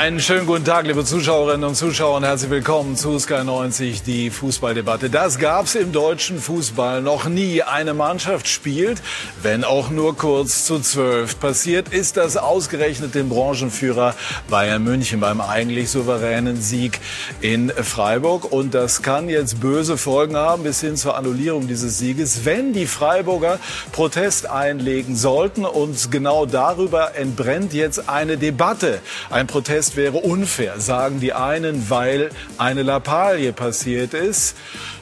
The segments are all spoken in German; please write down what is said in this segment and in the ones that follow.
Einen schönen guten Tag, liebe Zuschauerinnen und Zuschauer, und herzlich willkommen zu Sky 90, die Fußballdebatte. Das gab's im deutschen Fußball noch nie. Eine Mannschaft spielt, wenn auch nur kurz zu zwölf. Passiert ist das ausgerechnet dem Branchenführer Bayern München beim eigentlich souveränen Sieg in Freiburg. Und das kann jetzt böse Folgen haben bis hin zur Annullierung dieses Sieges, wenn die Freiburger Protest einlegen sollten. Und genau darüber entbrennt jetzt eine Debatte. Ein Protest Protest wäre unfair, sagen die einen, weil eine Lappalie passiert ist.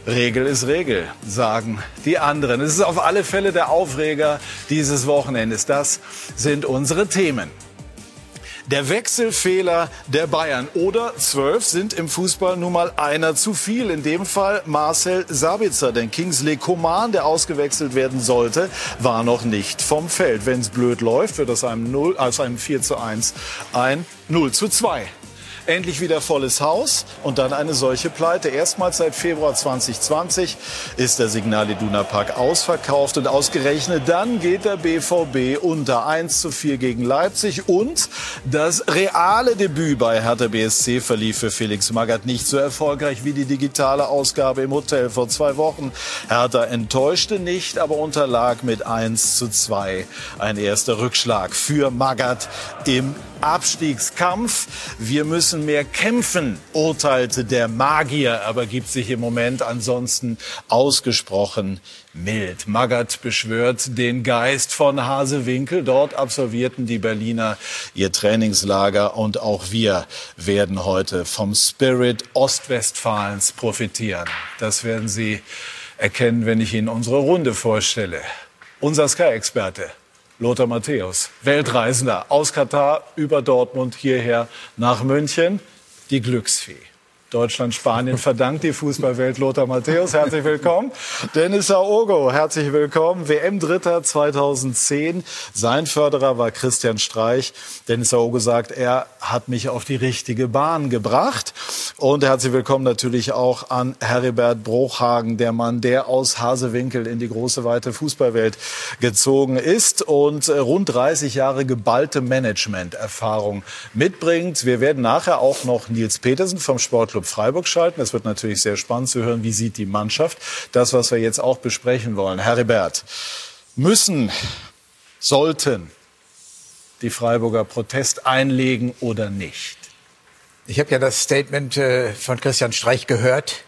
Regel ist Regel, sagen die anderen. Es ist auf alle Fälle der Aufreger dieses Wochenendes. Das sind unsere Themen. Der Wechselfehler der Bayern oder zwölf sind im Fußball nun mal einer zu viel. In dem Fall Marcel Sabitzer, denn Kingsley Coman, der ausgewechselt werden sollte, war noch nicht vom Feld. Wenn es blöd läuft, wird aus einem 0, aus einem 4 zu 1 ein 0 zu 2 endlich wieder volles Haus und dann eine solche Pleite. Erstmals seit Februar 2020 ist der Signal Iduna Park ausverkauft und ausgerechnet dann geht der BVB unter 1 zu 4 gegen Leipzig und das reale Debüt bei Hertha BSC verlief für Felix Magath nicht so erfolgreich wie die digitale Ausgabe im Hotel vor zwei Wochen. Hertha enttäuschte nicht, aber unterlag mit 1 zu 2. Ein erster Rückschlag für Magath im Abstiegskampf. Wir müssen mehr kämpfen, urteilte der Magier, aber gibt sich im Moment ansonsten ausgesprochen mild. Magath beschwört den Geist von Hasewinkel. Dort absolvierten die Berliner ihr Trainingslager und auch wir werden heute vom Spirit Ostwestfalens profitieren. Das werden Sie erkennen, wenn ich Ihnen unsere Runde vorstelle. Unser Sky-Experte Lothar Matthäus, Weltreisender aus Katar über Dortmund hierher nach München, die Glücksfee. Deutschland, Spanien verdankt die Fußballwelt Lothar Matthäus. Herzlich willkommen. Dennis Aogo, herzlich willkommen. WM-Dritter 2010. Sein Förderer war Christian Streich. Dennis Aogo sagt, er hat mich auf die richtige Bahn gebracht. Und herzlich willkommen natürlich auch an Heribert Bruchhagen, der Mann, der aus Hasewinkel in die große, weite Fußballwelt gezogen ist und rund 30 Jahre geballte Management-Erfahrung mitbringt. Wir werden nachher auch noch Nils Petersen vom Sportclub Club Freiburg schalten. Es wird natürlich sehr spannend zu hören, wie sieht die Mannschaft das, was wir jetzt auch besprechen wollen. Heribert, müssen, sollten die Freiburger Protest einlegen oder nicht? Ich habe ja das Statement äh, von Christian Streich gehört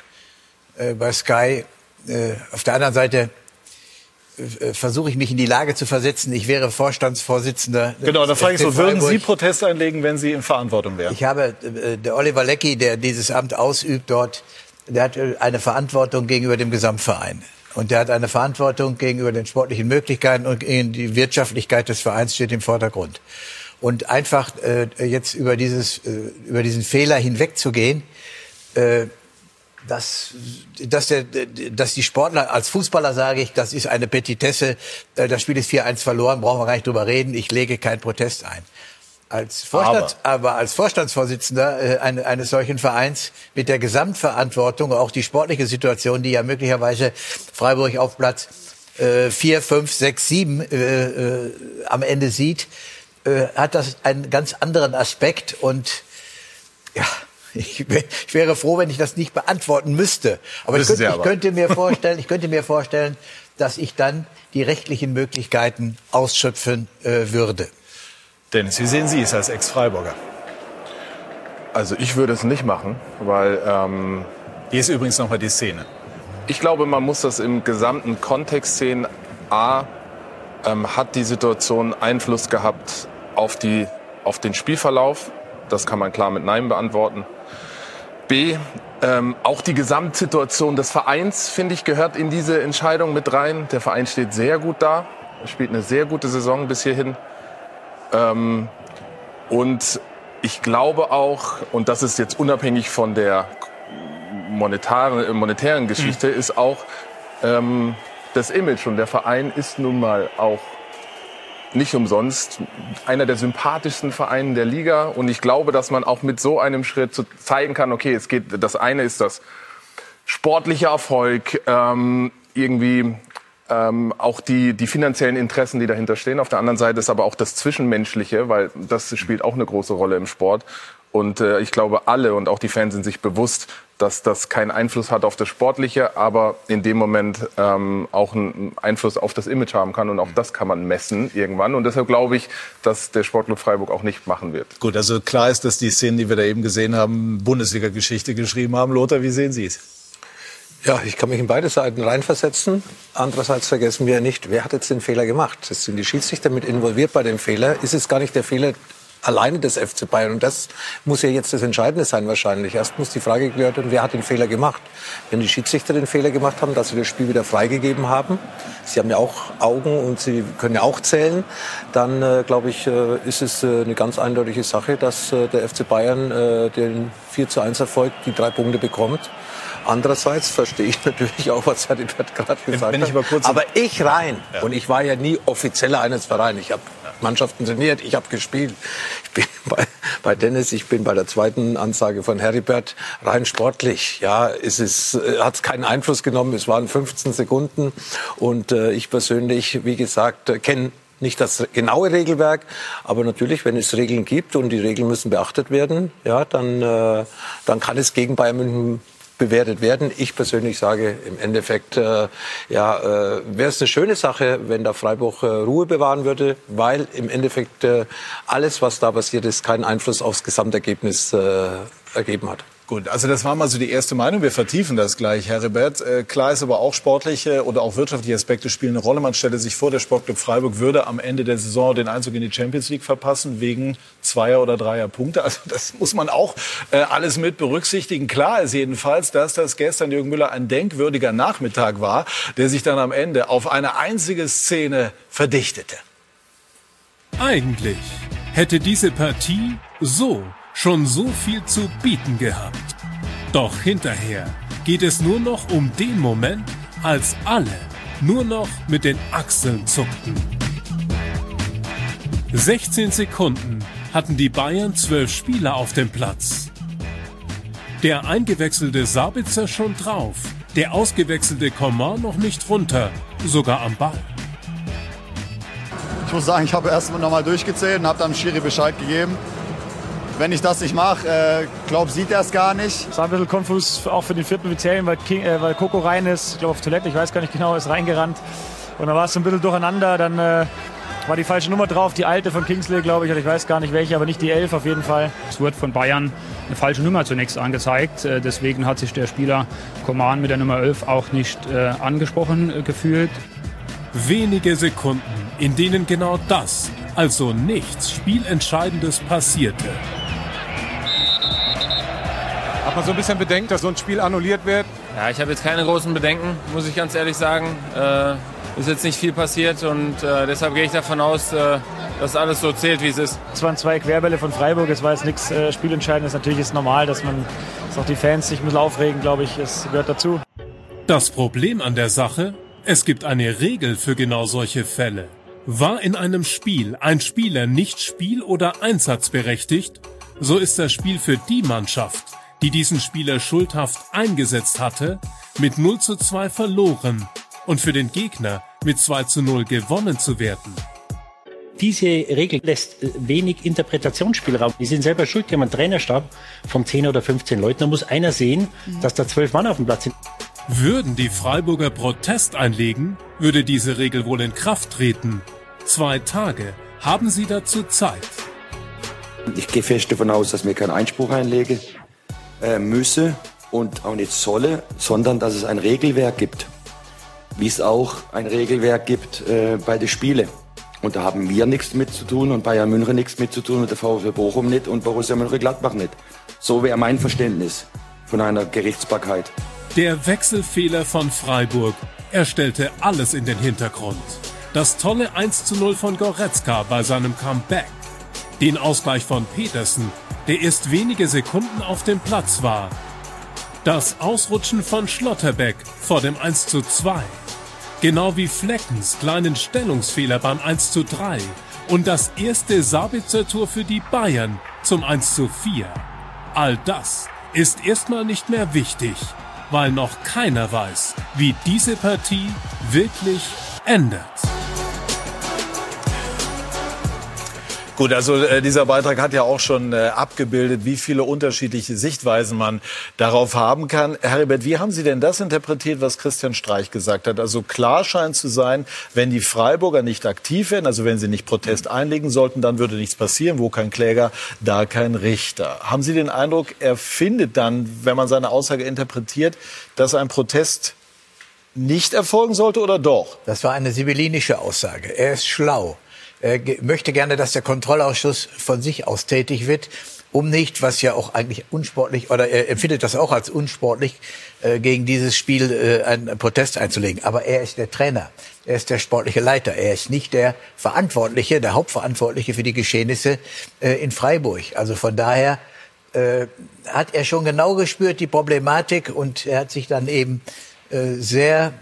äh, bei Sky. Äh, auf der anderen Seite versuche ich mich in die Lage zu versetzen. Ich wäre Vorstandsvorsitzender. Genau, da frage ich so, würden Sie Protest einlegen, wenn Sie in Verantwortung wären? Ich habe, äh, der Oliver Leckie, der dieses Amt ausübt dort, der hat äh, eine Verantwortung gegenüber dem Gesamtverein. Und der hat eine Verantwortung gegenüber den sportlichen Möglichkeiten und die Wirtschaftlichkeit des Vereins steht im Vordergrund. Und einfach äh, jetzt über, dieses, äh, über diesen Fehler hinwegzugehen, äh, dass, dass, der, dass die Sportler, als Fußballer sage ich, das ist eine Petitesse, äh, das Spiel ist 4-1 verloren, brauchen wir gar nicht drüber reden, ich lege keinen Protest ein. Als Vorstand, aber. aber als Vorstandsvorsitzender äh, eines, eines solchen Vereins mit der Gesamtverantwortung, auch die sportliche Situation, die ja möglicherweise Freiburg auf Platz äh, 4, 5, 6, 7 äh, äh, am Ende sieht, äh, hat das einen ganz anderen Aspekt und ja, ich, ich, wäre froh, wenn ich das nicht beantworten müsste. Aber, ich könnte, aber. ich könnte, mir vorstellen, ich könnte mir vorstellen, dass ich dann die rechtlichen Möglichkeiten ausschöpfen äh, würde. Dennis, wie sehen Sie es als Ex-Freiburger? Also ich würde es nicht machen, weil... Ähm, Hier ist übrigens nochmal die Szene. Ich glaube, man muss das im gesamten Kontext sehen. A, ähm, hat die Situation Einfluss gehabt auf, die, auf den Spielverlauf? Das kann man klar mit Nein beantworten. B, ähm, auch die Gesamtsituation des Vereins, finde ich, gehört in diese Entscheidung mit rein. Der Verein steht sehr gut da, er spielt eine sehr gute Saison bis hierhin. Ähm, und ich glaube auch, und das ist jetzt unabhängig von der monetären, monetären Geschichte, mhm. ist auch ähm, das Image. Und der Verein ist nun mal auch nicht umsonst einer der sympathischsten Vereine der Liga. Und ich glaube, dass man auch mit so einem Schritt zu zeigen kann, okay, es geht, das eine ist das sportliche Erfolg, ähm, irgendwie ähm, auch die, die finanziellen Interessen, die dahinter stehen. Auf der anderen Seite ist aber auch das Zwischenmenschliche, weil das spielt auch eine große Rolle im Sport. Und äh, ich glaube, alle und auch die Fans sind sich bewusst, dass das keinen Einfluss hat auf das Sportliche, aber in dem Moment ähm, auch einen Einfluss auf das Image haben kann. Und auch das kann man messen irgendwann. Und deshalb glaube ich, dass der Sportclub Freiburg auch nicht machen wird. Gut, also klar ist, dass die Szenen, die wir da eben gesehen haben, Bundesliga-Geschichte geschrieben haben. Lothar, wie sehen Sie es? Ja, ich kann mich in beide Seiten reinversetzen. Andererseits vergessen wir nicht, wer hat jetzt den Fehler gemacht? Es sind die Schiedsrichter mit involviert bei dem Fehler. Ist es gar nicht der Fehler alleine des FC Bayern. Und das muss ja jetzt das Entscheidende sein wahrscheinlich. Erst muss die Frage geklärt werden, wer hat den Fehler gemacht. Wenn die Schiedsrichter den Fehler gemacht haben, dass sie das Spiel wieder freigegeben haben, sie haben ja auch Augen und sie können ja auch zählen, dann äh, glaube ich, äh, ist es äh, eine ganz eindeutige Sache, dass äh, der FC Bayern äh, den 4 zu 1 Erfolg die drei Punkte bekommt. Andererseits verstehe ich natürlich auch, was Herr Dippert gerade gesagt kurz aber ich rein, ja. und ich war ja nie Offizieller eines Vereins, ich habe Mannschaften trainiert, ich habe gespielt. Ich bin bei, bei Dennis, ich bin bei der zweiten Ansage von Heribert rein sportlich. Ja, es ist, äh, hat keinen Einfluss genommen. Es waren 15 Sekunden und äh, ich persönlich, wie gesagt, äh, kenne nicht das genaue Regelwerk, aber natürlich, wenn es Regeln gibt und die Regeln müssen beachtet werden, ja, dann, äh, dann kann es gegen Bayern München bewertet werden. Ich persönlich sage im Endeffekt, äh, ja, äh, wäre es eine schöne Sache, wenn da Freiburg äh, Ruhe bewahren würde, weil im Endeffekt äh, alles, was da passiert ist, keinen Einfluss aufs Gesamtergebnis äh, ergeben hat. Gut, also das war mal so die erste Meinung. Wir vertiefen das gleich, Heribert. Äh, klar ist aber auch sportliche oder auch wirtschaftliche Aspekte spielen eine Rolle. Man stelle sich vor, der Sportclub Freiburg würde am Ende der Saison den Einzug in die Champions League verpassen wegen zweier oder dreier Punkte. Also das muss man auch äh, alles mit berücksichtigen. Klar ist jedenfalls, dass das gestern Jürgen Müller ein denkwürdiger Nachmittag war, der sich dann am Ende auf eine einzige Szene verdichtete. Eigentlich hätte diese Partie so schon so viel zu bieten gehabt. Doch hinterher geht es nur noch um den Moment, als alle nur noch mit den Achseln zuckten. 16 Sekunden hatten die Bayern zwölf Spieler auf dem Platz. Der eingewechselte Sabitzer schon drauf, der ausgewechselte Coman noch nicht runter, sogar am Ball. Ich muss sagen, ich habe erst noch mal durchgezählt und habe dann Schiri Bescheid gegeben wenn ich das nicht mache, äh, glaube sieht er es gar nicht. Es war ein bisschen konfus auch für den vierten Vizellen, weil, äh, weil Coco rein ist, ich glaube auf Toilette, ich weiß gar nicht genau, ist reingerannt. Und dann war es ein bisschen durcheinander, dann äh, war die falsche Nummer drauf, die alte von Kingsley, glaube ich, oder ich weiß gar nicht welche, aber nicht die elf auf jeden Fall. Es wurde von Bayern eine falsche Nummer zunächst angezeigt. Äh, deswegen hat sich der Spieler Coman mit der Nummer 11 auch nicht äh, angesprochen äh, gefühlt. Wenige Sekunden, in denen genau das, also nichts Spielentscheidendes passierte. Hat man so ein bisschen Bedenken, dass so ein Spiel annulliert wird? Ja, ich habe jetzt keine großen Bedenken, muss ich ganz ehrlich sagen. Äh, ist jetzt nicht viel passiert und äh, deshalb gehe ich davon aus, äh, dass alles so zählt, wie es ist. Es waren zwei Querbälle von Freiburg, es war jetzt nichts äh, Spielentscheidendes. Natürlich ist es normal, dass man, dass auch die Fans sich ein bisschen aufregen, glaube ich, es gehört dazu. Das Problem an der Sache, es gibt eine Regel für genau solche Fälle. War in einem Spiel ein Spieler nicht spiel- oder einsatzberechtigt, so ist das Spiel für die Mannschaft, die diesen Spieler schuldhaft eingesetzt hatte, mit 0 zu 2 verloren und für den Gegner mit 2 zu 0 gewonnen zu werden. Diese Regel lässt wenig Interpretationsspielraum. Die sind selber schuld. Die haben einen Trainerstab von 10 oder 15 Leuten. Da muss einer sehen, dass da zwölf Mann auf dem Platz sind. Würden die Freiburger Protest einlegen, würde diese Regel wohl in Kraft treten. Zwei Tage haben sie dazu Zeit. Ich gehe fest davon aus, dass mir keinen Einspruch einlege äh, müsse und auch nicht solle, sondern dass es ein Regelwerk gibt. Wie es auch ein Regelwerk gibt äh, bei den Spielen. Und da haben wir nichts mit zu tun und Bayern München nichts mit zu tun und der VfB Bochum nicht und Borussia Mönchengladbach nicht. So wäre mein Verständnis von einer Gerichtsbarkeit. Der Wechselfehler von Freiburg. Er stellte alles in den Hintergrund. Das tolle 1 zu 0 von Goretzka bei seinem Comeback. Den Ausgleich von Petersen der erst wenige Sekunden auf dem Platz war. Das Ausrutschen von Schlotterbeck vor dem 1 zu 2. Genau wie Fleckens kleinen Stellungsfehler beim 1 zu 3 und das erste Sabitzer Tor für die Bayern zum 1 zu 4. All das ist erstmal nicht mehr wichtig, weil noch keiner weiß, wie diese Partie wirklich endet. Gut, also äh, dieser Beitrag hat ja auch schon äh, abgebildet, wie viele unterschiedliche Sichtweisen man darauf haben kann. Heribert, wie haben Sie denn das interpretiert, was Christian Streich gesagt hat? Also klar scheint zu sein, wenn die Freiburger nicht aktiv werden, also wenn sie nicht Protest einlegen sollten, dann würde nichts passieren. Wo kein Kläger, da kein Richter. Haben Sie den Eindruck, er findet dann, wenn man seine Aussage interpretiert, dass ein Protest nicht erfolgen sollte oder doch? Das war eine sibyllinische Aussage. Er ist schlau. Er möchte gerne, dass der Kontrollausschuss von sich aus tätig wird, um nicht, was ja auch eigentlich unsportlich, oder er empfindet das auch als unsportlich, äh, gegen dieses Spiel äh, einen Protest einzulegen. Aber er ist der Trainer. Er ist der sportliche Leiter. Er ist nicht der Verantwortliche, der Hauptverantwortliche für die Geschehnisse äh, in Freiburg. Also von daher äh, hat er schon genau gespürt die Problematik und er hat sich dann eben äh, sehr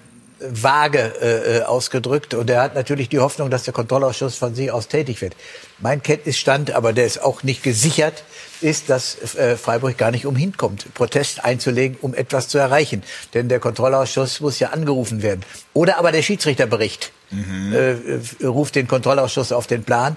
vage äh, ausgedrückt und er hat natürlich die Hoffnung, dass der Kontrollausschuss von sich aus tätig wird. Mein Kenntnisstand, aber der ist auch nicht gesichert, ist, dass äh, Freiburg gar nicht umhin kommt, Protest einzulegen, um etwas zu erreichen. Denn der Kontrollausschuss muss ja angerufen werden. Oder aber der Schiedsrichterbericht mhm. äh, ruft den Kontrollausschuss auf den Plan.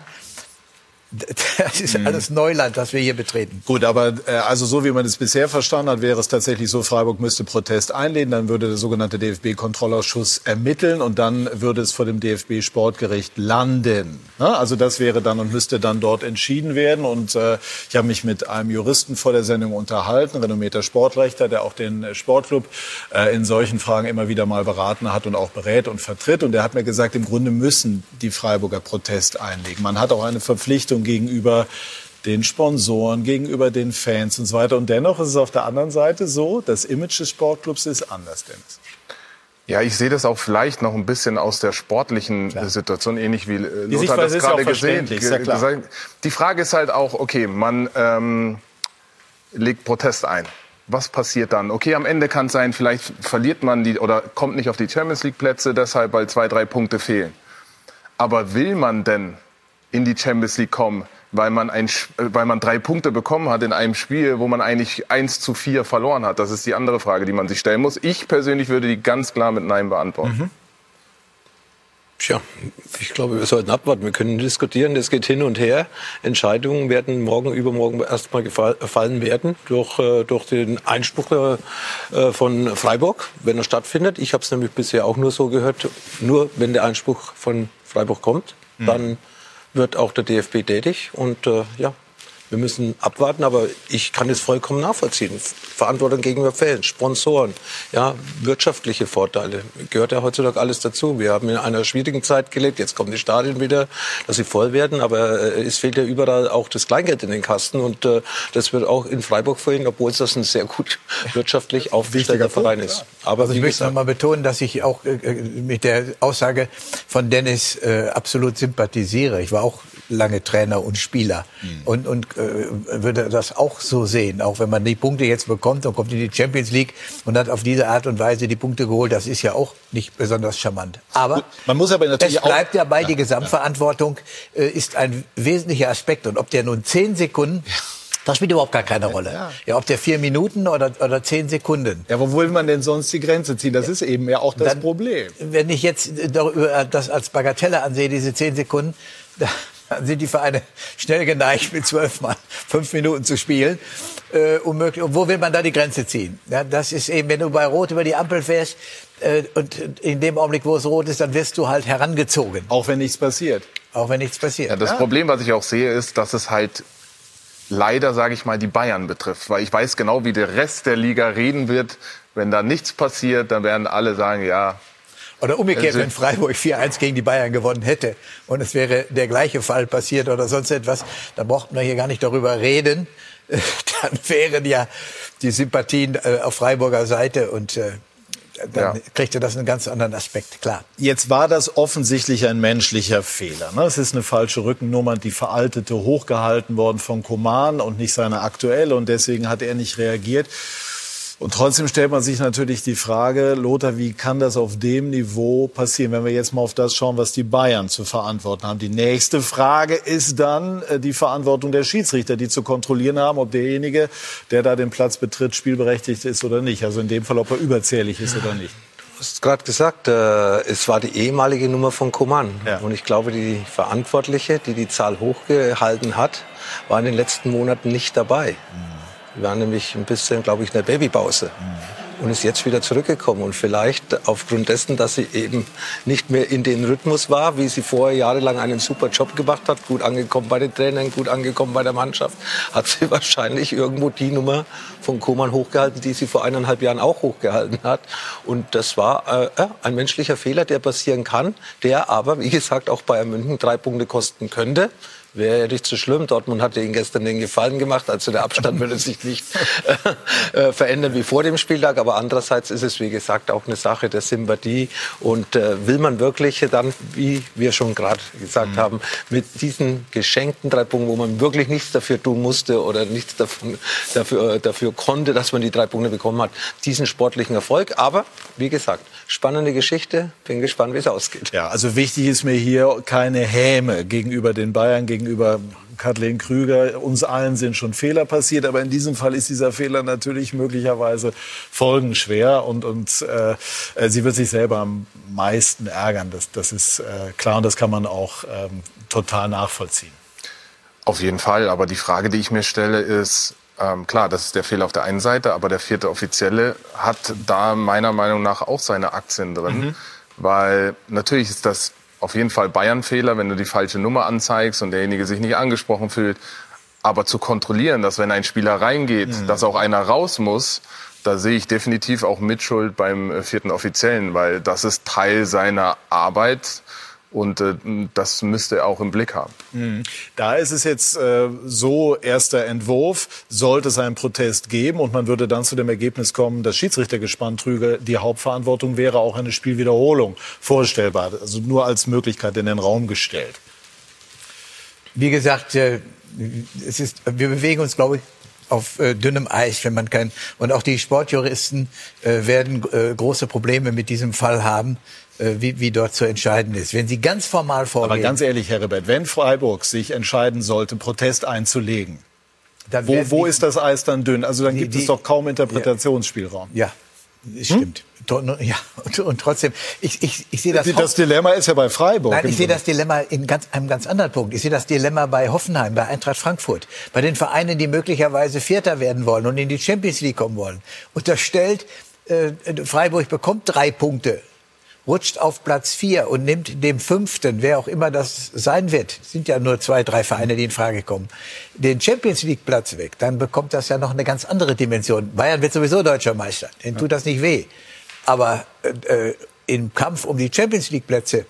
Das ist alles Neuland, was wir hier betreten. Gut, aber äh, also so wie man es bisher verstanden hat, wäre es tatsächlich so, Freiburg müsste Protest einlehnen, dann würde der sogenannte DFB-Kontrollausschuss ermitteln und dann würde es vor dem DFB-Sportgericht landen. Ja, also das wäre dann und müsste dann dort entschieden werden. Und äh, ich habe mich mit einem Juristen vor der Sendung unterhalten, renommierter Sportrechter, der auch den Sportclub äh, in solchen Fragen immer wieder mal beraten hat und auch berät und vertritt. Und der hat mir gesagt, im Grunde müssen die Freiburger Protest einlegen. Man hat auch eine Verpflichtung Verantwortung gegenüber den Sponsoren, gegenüber den Fans und so weiter. Und dennoch ist es auf der anderen Seite so, das Image des Sportclubs ist anders, Dennis. Ja, ich sehe das auch vielleicht noch ein bisschen aus der sportlichen klar. Situation, ähnlich wie äh, Die Lothar das gerade gesehen hat. Die Frage ist halt auch, okay, man ähm, legt Protest ein. Was passiert dann? Okay, am Ende kann es sein, vielleicht verliert man die oder kommt nicht auf die Champions League Plätze, deshalb weil zwei, drei Punkte fehlen. Aber will man denn in die Champions League kommen, weil man, ein, weil man drei Punkte bekommen hat in einem Spiel, wo man eigentlich 1 zu 4 verloren hat. Das ist die andere Frage, die man sich stellen muss. Ich persönlich würde die ganz klar mit Nein beantworten. Mhm. Tja, ich glaube, wir sollten abwarten. Wir können diskutieren, das geht hin und her. Entscheidungen werden morgen, übermorgen erstmal gefallen werden durch, äh, durch den Einspruch äh, von Freiburg, wenn er stattfindet. Ich habe es nämlich bisher auch nur so gehört, nur wenn der Einspruch von Freiburg kommt, mhm. dann wird auch der DFB tätig. Und äh, ja, wir müssen abwarten, aber ich kann es vollkommen nachvollziehen. Verantwortung gegenüber Fans, Sponsoren, ja, wirtschaftliche Vorteile. Gehört ja heutzutage alles dazu. Wir haben in einer schwierigen Zeit gelebt. Jetzt kommen die Stadien wieder, dass sie voll werden. Aber äh, es fehlt ja überall auch das Kleingeld in den Kasten. Und äh, das wird auch in Freiburg vorhin, obwohl es das ein sehr gut wirtschaftlich aufgestellter Verein Punkt, ist. Aber also ich möchte noch mal betonen, dass ich auch äh, äh, mit der Aussage von Dennis äh, absolut sympathisiere. Ich war auch lange Trainer und Spieler mhm. und, und äh, würde das auch so sehen. Auch wenn man die Punkte jetzt bekommt und kommt in die Champions League und hat auf diese Art und Weise die Punkte geholt, das ist ja auch nicht besonders charmant. Aber, man muss aber natürlich es bleibt ja bei, die Gesamtverantwortung äh, ist ein wesentlicher Aspekt. Und ob der nun zehn Sekunden das spielt überhaupt gar keine Rolle. Ja, ja ob der vier Minuten oder, oder zehn Sekunden. Ja, wo will man denn sonst die Grenze ziehen? Das ist eben ja auch das Dann, Problem. Wenn ich jetzt das als Bagatelle ansehe, diese zehn Sekunden, dann sind die Vereine schnell geneigt, mit zwölf Mann fünf Minuten zu spielen. Äh, unmöglich. Und wo will man da die Grenze ziehen? Ja, das ist eben, wenn du bei Rot über die Ampel fährst äh, und in dem Augenblick, wo es rot ist, dann wirst du halt herangezogen. Auch wenn nichts passiert. Auch wenn nichts passiert. Ja, das ja. Problem, was ich auch sehe, ist, dass es halt leider, sage ich mal, die Bayern betrifft. Weil ich weiß genau, wie der Rest der Liga reden wird. Wenn da nichts passiert, dann werden alle sagen, ja, oder umgekehrt, also, wenn Freiburg 4-1 gegen die Bayern gewonnen hätte und es wäre der gleiche Fall passiert oder sonst etwas, dann brauchten wir hier gar nicht darüber reden. Dann wären ja die Sympathien äh, auf Freiburger Seite und äh, dann ja. kriegt er das einen ganz anderen Aspekt, klar. Jetzt war das offensichtlich ein menschlicher Fehler. Ne? Es ist eine falsche Rückennummer, die veraltete, hochgehalten worden von Koman und nicht seine aktuelle und deswegen hat er nicht reagiert. Und trotzdem stellt man sich natürlich die Frage, Lothar, wie kann das auf dem Niveau passieren, wenn wir jetzt mal auf das schauen, was die Bayern zu verantworten haben. Die nächste Frage ist dann äh, die Verantwortung der Schiedsrichter, die zu kontrollieren haben, ob derjenige, der da den Platz betritt, spielberechtigt ist oder nicht. Also in dem Fall, ob er überzählig ist oder nicht. hast gerade gesagt, äh, es war die ehemalige Nummer von Coman. Ja. Und ich glaube, die Verantwortliche, die die Zahl hochgehalten hat, war in den letzten Monaten nicht dabei. Die war nämlich ein bisschen, glaube ich, in der Babypause. Und ist jetzt wieder zurückgekommen. Und vielleicht aufgrund dessen, dass sie eben nicht mehr in den Rhythmus war, wie sie vorher jahrelang einen super Job gemacht hat, gut angekommen bei den Trainern, gut angekommen bei der Mannschaft, hat sie wahrscheinlich irgendwo die Nummer von Koman hochgehalten, die sie vor eineinhalb Jahren auch hochgehalten hat. Und das war äh, ja, ein menschlicher Fehler, der passieren kann, der aber, wie gesagt, auch Bayern München drei Punkte kosten könnte. Wäre ja nicht so schlimm. Dortmund hatte ihnen gestern den Gefallen gemacht. Also der Abstand würde sich nicht äh, verändern wie vor dem Spieltag. Aber andererseits ist es, wie gesagt, auch eine Sache der Sympathie. Und äh, will man wirklich dann, wie wir schon gerade gesagt haben, mit diesen geschenkten drei Punkten, wo man wirklich nichts dafür tun musste oder nichts davon, dafür, äh, dafür konnte, dass man die drei Punkte bekommen hat, diesen sportlichen Erfolg. Aber, wie gesagt, spannende Geschichte. Bin gespannt, wie es ausgeht. Ja, also wichtig ist mir hier keine Häme gegenüber den Bayern, gegenüber Kathleen Krüger. Uns allen sind schon Fehler passiert, aber in diesem Fall ist dieser Fehler natürlich möglicherweise folgenschwer und, und äh, sie wird sich selber am meisten ärgern. Das, das ist äh, klar und das kann man auch ähm, total nachvollziehen. Auf jeden Fall, aber die Frage, die ich mir stelle, ist, ähm, klar, das ist der Fehler auf der einen Seite, aber der vierte Offizielle hat da meiner Meinung nach auch seine Aktien drin. Mhm. Weil natürlich ist das auf jeden Fall Bayern-Fehler, wenn du die falsche Nummer anzeigst und derjenige sich nicht angesprochen fühlt. Aber zu kontrollieren, dass wenn ein Spieler reingeht, Mhm. dass auch einer raus muss, da sehe ich definitiv auch Mitschuld beim äh, vierten Offiziellen, weil das ist Teil seiner Arbeit und äh, das müsste er auch im Blick haben. Mhm. Da ist es jetzt äh, so, erster Entwurf, sollte es einen Protest geben und man würde dann zu dem Ergebnis kommen, dass Schiedsrichtergespann trüge, die Hauptverantwortung wäre auch eine Spielwiederholung vorstellbar, also nur als Möglichkeit in den Raum gestellt. Wie gesagt, äh, es ist, wir bewegen uns, glaube ich, auf äh, dünnem Eis, wenn man kein und auch die Sportjuristen äh, werden äh, große Probleme mit diesem Fall haben, wie, wie dort zu entscheiden ist. Wenn sie ganz formal vorgehen, Aber ganz ehrlich, Herr Rebert, wenn Freiburg sich entscheiden sollte, Protest einzulegen, Dann wo, wo die- ist das Eis dann dünn? Also dann Die- gibt die- es doch kaum Interpretationsspielraum. ja, es stimmt. To- Ja, und, und trotzdem, ich, ich, ich sehe das. Das, Dilemma ist ja bei Freiburg. Nein, ich sehe das Dilemma in ganz, einem ganz anderen Punkt. Ich sehe das Dilemma bei Hoffenheim, bei Eintracht Frankfurt, bei den Vereinen, die möglicherweise Vierter werden wollen und in die Champions League kommen wollen. Unterstellt, äh, Freiburg bekommt drei Punkte, rutscht auf Platz vier und nimmt dem Fünften, wer auch immer das sein wird, sind ja nur zwei, drei Vereine, die in Frage kommen, den Champions League Platz weg, dann bekommt das ja noch eine ganz andere Dimension. Bayern wird sowieso deutscher Meister, denen tut das nicht weh. Aber äh, äh, im Kampf um die Champions League Plätze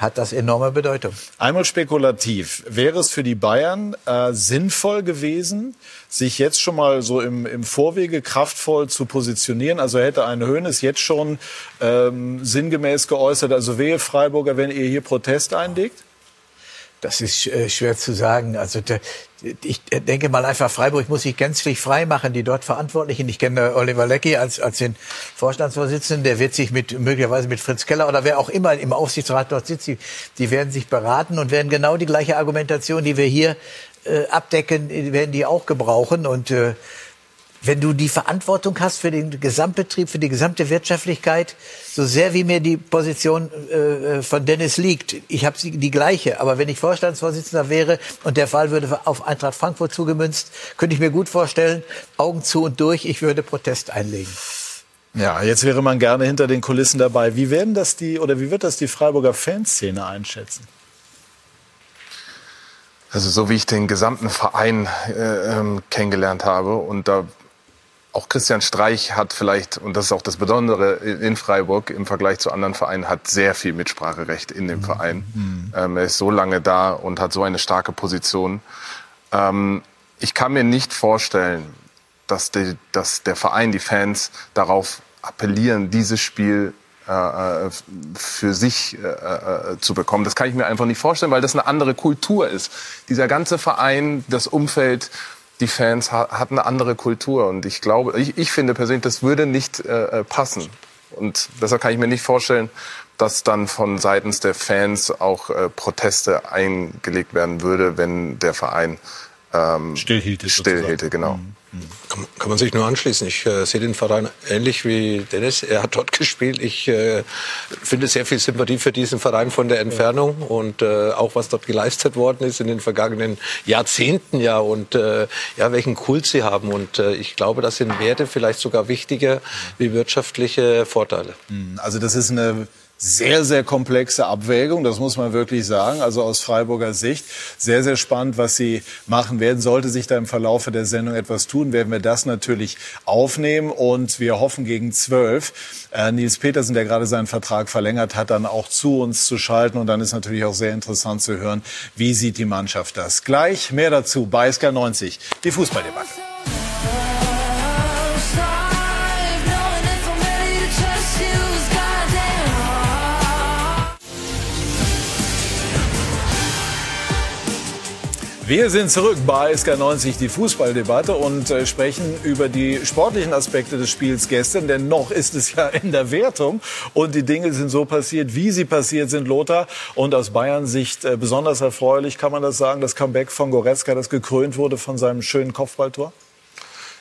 hat das enorme Bedeutung. Einmal spekulativ. Wäre es für die Bayern äh, sinnvoll gewesen, sich jetzt schon mal so im, im Vorwege kraftvoll zu positionieren? Also hätte ein Höhnes jetzt schon ähm, sinngemäß geäußert, also wehe Freiburger, wenn ihr hier Protest einlegt? Das ist äh, schwer zu sagen. Also der, ich denke mal einfach, Freiburg muss sich gänzlich frei machen, die dort Verantwortlichen. Ich kenne Oliver Leckie als, als den Vorstandsvorsitzenden, der wird sich mit möglicherweise mit Fritz Keller oder wer auch immer im Aufsichtsrat dort sitzt, die, die werden sich beraten und werden genau die gleiche Argumentation, die wir hier äh, abdecken, die werden die auch gebrauchen. Und äh, wenn du die Verantwortung hast für den Gesamtbetrieb, für die gesamte Wirtschaftlichkeit, so sehr wie mir die Position äh, von Dennis liegt, ich habe die gleiche, aber wenn ich Vorstandsvorsitzender wäre und der Fall würde auf Eintracht Frankfurt zugemünzt, könnte ich mir gut vorstellen, Augen zu und durch, ich würde Protest einlegen. Ja, jetzt wäre man gerne hinter den Kulissen dabei. Wie werden das die oder wie wird das die Freiburger Fanszene einschätzen? Also so wie ich den gesamten Verein äh, ähm, kennengelernt habe und da auch Christian Streich hat vielleicht, und das ist auch das Besondere in Freiburg im Vergleich zu anderen Vereinen, hat sehr viel Mitspracherecht in dem Verein. Ähm, er ist so lange da und hat so eine starke Position. Ähm, ich kann mir nicht vorstellen, dass, die, dass der Verein, die Fans darauf appellieren, dieses Spiel äh, äh, für sich äh, äh, zu bekommen. Das kann ich mir einfach nicht vorstellen, weil das eine andere Kultur ist. Dieser ganze Verein, das Umfeld, die Fans ha hat eine andere Kultur. Und ich glaube, ich, ich finde persönlich, das würde nicht äh, äh, passen. Und deshalb kann ich mir nicht vorstellen, dass dann von seitens der Fans auch äh, Proteste eingelegt werden würde, wenn der Verein ähm, Stillhielte. stillhielte, genau. Kann, kann man sich nur anschließen. Ich äh, sehe den Verein ähnlich wie Dennis. Er hat dort gespielt. Ich äh, finde sehr viel Sympathie für diesen Verein von der Entfernung und äh, auch was dort geleistet worden ist in den vergangenen Jahrzehnten ja und äh, ja welchen Kult sie haben und äh, ich glaube, das sind Werte vielleicht sogar wichtiger wie wirtschaftliche Vorteile. Also das ist eine sehr, sehr komplexe Abwägung, das muss man wirklich sagen. Also aus Freiburger Sicht sehr, sehr spannend, was Sie machen werden. Sollte sich da im Verlaufe der Sendung etwas tun, werden wir das natürlich aufnehmen und wir hoffen gegen zwölf äh, Nils Petersen, der gerade seinen Vertrag verlängert hat, dann auch zu uns zu schalten und dann ist natürlich auch sehr interessant zu hören, wie sieht die Mannschaft das. Gleich mehr dazu bei SK90, die Fußballdebatte. Wir sind zurück bei SK90, die Fußballdebatte und äh, sprechen über die sportlichen Aspekte des Spiels gestern, denn noch ist es ja in der Wertung und die Dinge sind so passiert, wie sie passiert sind, Lothar. Und aus Bayern Sicht äh, besonders erfreulich kann man das sagen, das Comeback von Goretzka, das gekrönt wurde von seinem schönen Kopfballtor?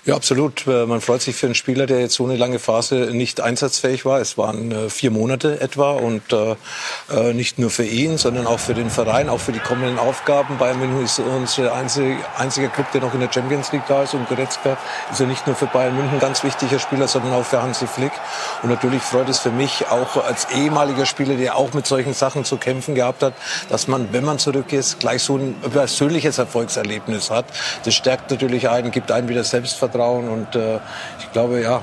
Ja, absolut. Äh, Man freut sich für einen Spieler, der jetzt so eine lange Phase nicht einsatzfähig war. Es waren äh, vier Monate etwa und äh, nicht nur für ihn, sondern auch für den Verein, auch für die kommenden Aufgaben. Bayern München ist unser einzige, einziger Club, der noch in der Champions League da ist und Goretzka ist ja nicht nur für Bayern München ein ganz wichtiger Spieler, sondern auch für Hansi Flick. Und natürlich freut es für mich auch als ehemaliger Spieler, der auch mit solchen Sachen zu kämpfen gehabt hat, dass man, wenn man zurück ist, gleich so ein persönliches Erfolgserlebnis hat. Das stärkt natürlich einen, gibt einen wieder Selbstvertrauen und äh, ich glaube, ja,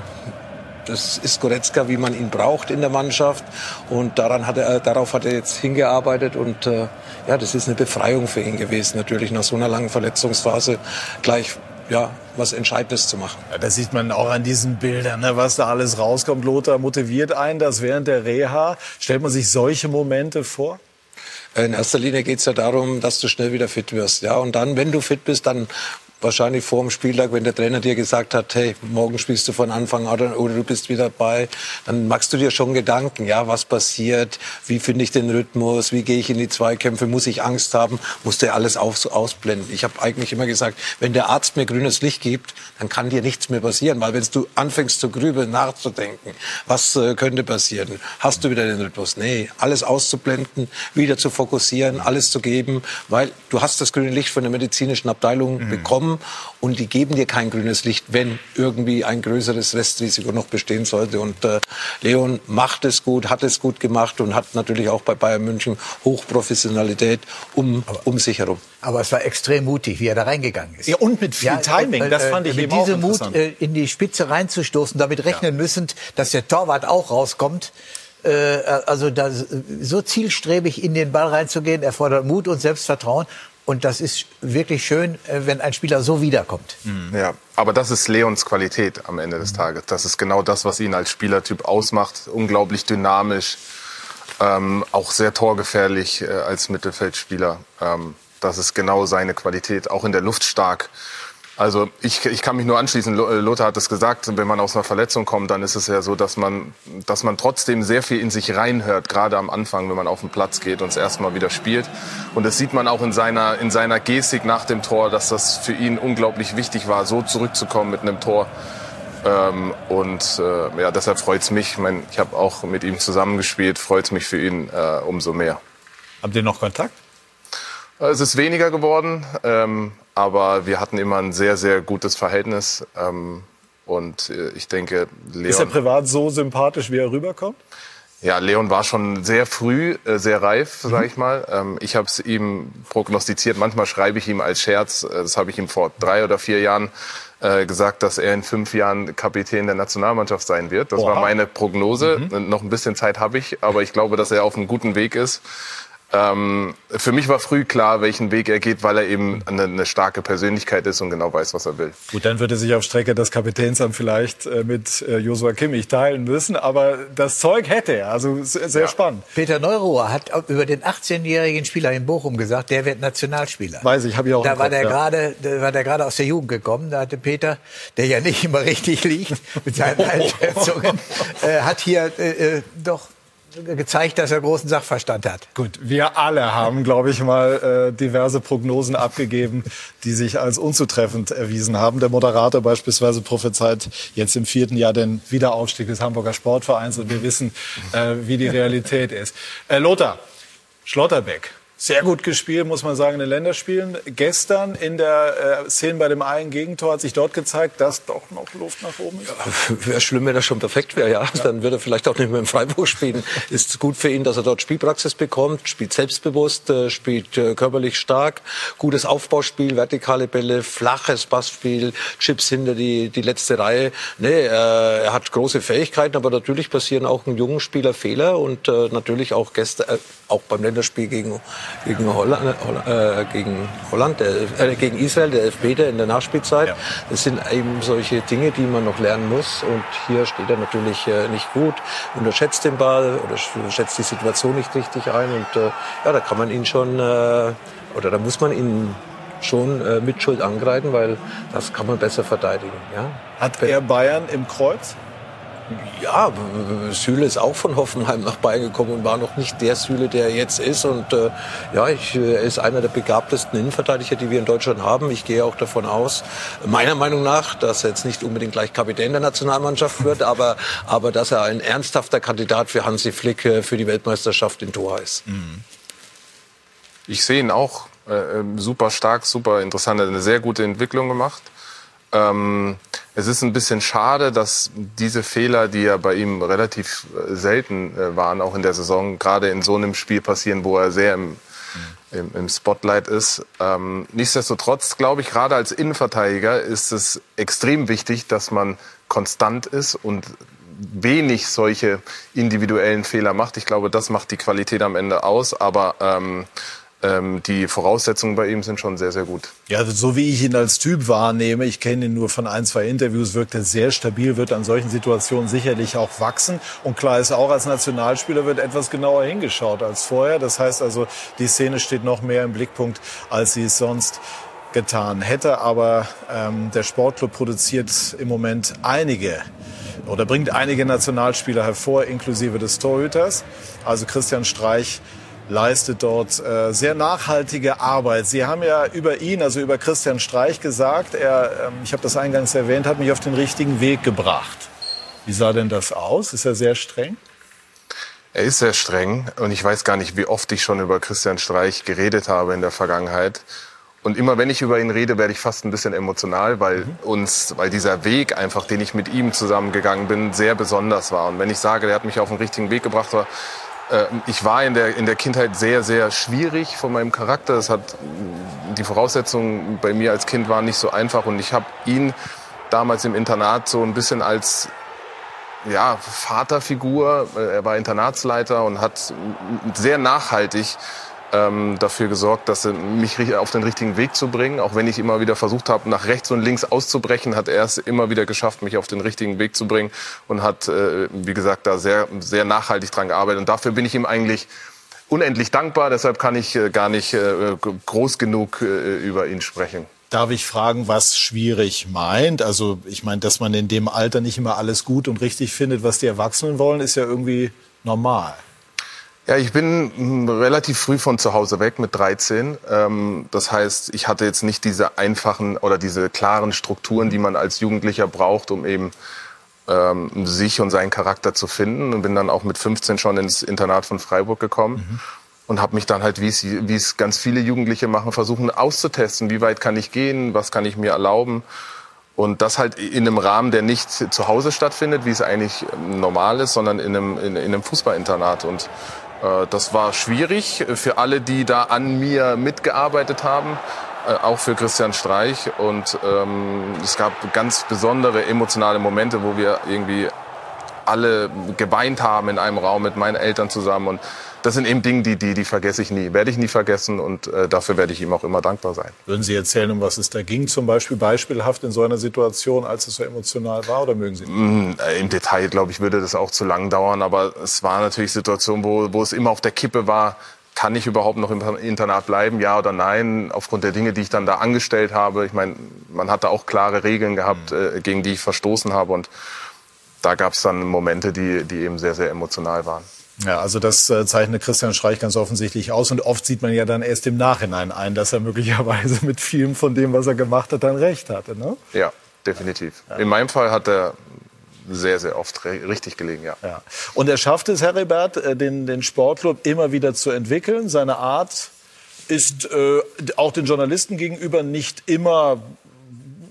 das ist Goretzka, wie man ihn braucht in der Mannschaft. Und daran hat er, darauf hat er jetzt hingearbeitet. Und äh, ja, das ist eine Befreiung für ihn gewesen, natürlich nach so einer langen Verletzungsphase gleich ja, was Entscheidendes zu machen. Ja, das sieht man auch an diesen Bildern, ne, was da alles rauskommt. Lothar motiviert einen, das während der Reha. Stellt man sich solche Momente vor? In erster Linie geht es ja darum, dass du schnell wieder fit wirst. Ja? Und dann, wenn du fit bist, dann wahrscheinlich vor dem Spieltag, wenn der Trainer dir gesagt hat, hey, morgen spielst du von Anfang an oder du bist wieder dabei, dann machst du dir schon Gedanken, ja, was passiert, wie finde ich den Rhythmus, wie gehe ich in die Zweikämpfe, muss ich Angst haben, musst du alles aus, ausblenden. Ich habe eigentlich immer gesagt, wenn der Arzt mir grünes Licht gibt, dann kann dir nichts mehr passieren, weil wenn du anfängst zu grübeln, nachzudenken, was äh, könnte passieren, hast du wieder den Rhythmus. Nee, alles auszublenden, wieder zu fokussieren, alles zu geben, weil du hast das grüne Licht von der medizinischen Abteilung Mhm. bekommen und die geben dir kein grünes Licht, wenn irgendwie ein größeres Restrisiko noch bestehen sollte. Und äh, Leon macht es gut, hat es gut gemacht und hat natürlich auch bei Bayern München Hochprofessionalität um, um sich herum. Aber es war extrem mutig, wie er da reingegangen ist. Ja, und mit viel Timing, das fand ich mit eben auch diesem Mut äh, in die Spitze reinzustoßen, damit rechnen müssen, dass der Torwart auch rauskommt. Äh, also da so zielstrebig in den Ball reinzugehen, erfordert Mut und Selbstvertrauen. Und das ist wirklich schön, äh, wenn ein Spieler so wiederkommt. Ja, aber das ist Leons Qualität am Ende des Tages. Das ist genau das, was ihn als Spielertyp ausmacht. Unglaublich dynamisch, ähm, auch sehr torgefährlich äh, als Mittelfeldspieler. Ähm, das ist genau seine Qualität, auch in der Luft stark. Also ich, ich kann mich nur anschließen, äh, Lothar hat es gesagt, wenn man aus einer Verletzung kommt, dann ist es ja so, dass man, dass man trotzdem sehr viel in sich reinhört, gerade am Anfang, wenn man auf den Platz geht und das erste Mal wieder spielt. Und das sieht man auch in seiner, in seiner Gestik nach dem Tor, dass das für ihn unglaublich wichtig war, so zurückzukommen mit einem Tor. Ähm, und äh, ja, deshalb freut es mich. Ich, mein, ich habe auch mit ihm zusammengespielt, freut es mich für ihn äh, umso mehr. Habt ihr noch Kontakt? Es ist weniger geworden, ähm, aber wir hatten immer ein sehr, sehr gutes Verhältnis. Ähm, und äh, ich denke, Ist er Leon, privat so sympathisch, wie er rüberkommt? ja, Leon war schon sehr früh, äh, sehr reif, sage ich mal. Ähm, ich habe es ihm prognostiziert. Manchmal schreibe ich ihm als Scherz, äh, das habe ich ihm vor drei oder vier Jahren äh, gesagt, dass er in fünf Jahren Kapitän der Nationalmannschaft sein wird. Das Oha. war meine Prognose. Noch ein bisschen Zeit habe ich, aber ich glaube, dass er auf einem guten Weg ist. Ähm, für mich war früh klar, welchen Weg er geht, weil er eben eine, eine starke Persönlichkeit ist und genau weiß, was er will. Gut, dann wird er sich auf Strecke des Kapitänsamt vielleicht äh, mit äh, Joshua Kimmich teilen müssen, aber das Zeug hätte er. Also sehr, sehr spannend. Peter Neuruhr hat über den 18-jährigen Spieler in Bochum gesagt, der wird Nationalspieler. Weiß ich, habe ich auch Da war Kopf, der ja. gerade, da war der gerade aus der Jugend gekommen. Da hatte Peter, der ja nicht immer richtig liegt mit seinen Einschätzungen, äh, hat hier äh, äh, doch gezeigt, dass er großen Sachverstand hat. Gut, wir alle haben, glaube ich, mal äh, diverse Prognosen abgegeben, die sich als unzutreffend erwiesen haben. Der Moderator beispielsweise prophezeit jetzt im vierten Jahr den Wiederaufstieg des Hamburger Sportvereins und wir wissen, äh, wie die Realität ist. Äh, Lothar, Schlotterbeck, sehr gut gespielt, muss man sagen, in den Länderspielen. Gestern in der äh, Szene bei dem einen Gegentor hat sich dort gezeigt, dass doch noch Luft nach oben ist. Ja, wäre schlimm, wenn er schon perfekt wäre, ja. ja. Dann würde er vielleicht auch nicht mehr im Freiburg spielen. Ist gut für ihn, dass er dort Spielpraxis bekommt, spielt selbstbewusst, äh, spielt äh, körperlich stark, gutes Aufbauspiel, vertikale Bälle, flaches Passspiel, Chips hinter die, die letzte Reihe. Nee, äh, er hat große Fähigkeiten, aber natürlich passieren auch einem jungen Spieler Fehler und äh, natürlich auch gestern, äh, auch beim Länderspiel gegen gegen Holland, äh, gegen, Holland der, äh, gegen Israel, der Elfmeter in der Nachspielzeit. Ja. Das sind eben solche Dinge, die man noch lernen muss. Und hier steht er natürlich äh, nicht gut, unterschätzt den Ball oder schätzt die Situation nicht richtig ein. Und äh, ja, da kann man ihn schon, äh, oder da muss man ihn schon äh, mit Schuld angreifen, weil das kann man besser verteidigen. Ja? Hat er Bayern im Kreuz? Ja, Süle ist auch von Hoffenheim nach Bayern gekommen und war noch nicht der Süle, der er jetzt ist. Und äh, ja, ich, er ist einer der begabtesten Innenverteidiger, die wir in Deutschland haben. Ich gehe auch davon aus, meiner Meinung nach, dass er jetzt nicht unbedingt gleich Kapitän der Nationalmannschaft wird, aber, aber dass er ein ernsthafter Kandidat für Hansi Flick äh, für die Weltmeisterschaft in Doha ist. Mhm. Ich sehe ihn auch äh, ähm, super stark, super interessant, eine sehr gute Entwicklung gemacht. Ähm, es ist ein bisschen schade, dass diese Fehler, die ja bei ihm relativ äh, selten äh, waren, auch in der Saison, gerade in so einem Spiel passieren, wo er sehr im, im, im Spotlight ist. Ähm, nichtsdestotrotz glaube ich, gerade als Innenverteidiger ist es extrem wichtig, dass man konstant ist und wenig solche individuellen Fehler macht. Ich glaube, das macht die Qualität am Ende aus. Aber ähm, die Voraussetzungen bei ihm sind schon sehr, sehr gut. Ja, also so wie ich ihn als Typ wahrnehme, ich kenne ihn nur von ein, zwei Interviews, wirkt er sehr stabil, wird an solchen Situationen sicherlich auch wachsen. Und klar ist auch, als Nationalspieler wird etwas genauer hingeschaut als vorher. Das heißt also, die Szene steht noch mehr im Blickpunkt, als sie es sonst getan hätte. Aber ähm, der Sportclub produziert im Moment einige oder bringt einige Nationalspieler hervor, inklusive des Torhüters. Also Christian Streich leistet dort äh, sehr nachhaltige Arbeit. Sie haben ja über ihn, also über Christian Streich gesagt, er, ähm, ich habe das eingangs erwähnt, hat mich auf den richtigen Weg gebracht. Wie sah denn das aus? Ist er sehr streng? Er ist sehr streng und ich weiß gar nicht, wie oft ich schon über Christian Streich geredet habe in der Vergangenheit. Und immer wenn ich über ihn rede, werde ich fast ein bisschen emotional, weil mhm. uns, weil dieser Weg einfach, den ich mit ihm zusammengegangen bin, sehr besonders war. Und wenn ich sage, der hat mich auf den richtigen Weg gebracht, war, ich war in der, in der Kindheit sehr, sehr schwierig von meinem Charakter. Es hat, die Voraussetzungen bei mir als Kind waren nicht so einfach und ich habe ihn damals im Internat so ein bisschen als ja, Vaterfigur. Äh, er war Internatsleiter und hat sehr nachhaltig ähm, dafür gesorgt, dass er mich auf den richtigen Weg zu bringen. Auch wenn ich immer wieder versucht habe, nach rechts und links auszubrechen, hat er es immer wieder geschafft, mich auf den richtigen Weg zu bringen und hat, äh, wie gesagt, da sehr, sehr nachhaltig dran gearbeitet. Und dafür bin ich ihm eigentlich unendlich dankbar. Deshalb kann ich äh, gar nicht äh, groß genug äh, über ihn sprechen. Darf ich fragen, was schwierig meint? Also ich meine, dass man in dem Alter nicht immer alles gut und richtig findet, was die Erwachsenen wollen, ist ja irgendwie normal. Ja, ich bin hm, relativ früh von zu Hause weg mit 13. Ähm, das heißt, ich hatte jetzt nicht diese einfachen oder diese klaren Strukturen, die man als Jugendlicher braucht, um eben ähm, sich und seinen Charakter zu finden. Und bin dann auch mit 15 schon ins Internat von Freiburg gekommen. Mhm. Und habe mich dann halt, wie es, ganz viele Jugendliche machen, versuchen auszutesten, wie weit kann ich gehen, was kann ich mir erlauben. Und das halt in einem Rahmen, der nicht zu Hause stattfindet, wie es eigentlich normal ist, sondern in einem, in, in einem Fußballinternat. Und das war schwierig für alle, die da an mir mitgearbeitet haben, äh, auch für Christian Streich. Und ähm, es gab ganz besondere emotionale Momente, wo wir irgendwie alle geweint haben in einem Raum mit meinen Eltern zusammen. Und das sind eben Dinge, die, die, die vergesse ich nie, werde ich nie vergessen und äh, dafür werde ich ihm auch immer dankbar sein. Würden Sie erzählen, um was es da ging, zum Beispiel beispielhaft in so einer Situation, als es so emotional war, oder mögen Sie? Mm, äh, Im Detail, glaube ich, würde das auch zu lang dauern, aber es war natürlich Situation, wo, wo es immer auf der Kippe war, kann ich überhaupt noch im Internat bleiben, ja oder nein, aufgrund der Dinge, die ich dann da angestellt habe. Ich meine, man hatte auch klare Regeln gehabt, mhm. äh, gegen die ich verstoßen habe und da gab es dann Momente, die, die eben sehr, sehr emotional waren. Ja, also das äh, zeichnet Christian Streich ganz offensichtlich aus. Und oft sieht man ja dann erst im Nachhinein ein, dass er möglicherweise mit vielem von dem, was er gemacht hat, dann recht hatte. Ne? Ja, definitiv. Ja. In meinem Fall hat er sehr, sehr oft richtig gelegen, ja. ja. Und er schafft es, Heribert, äh, den, den Sportclub immer wieder zu entwickeln. Seine Art ist äh, auch den Journalisten gegenüber nicht immer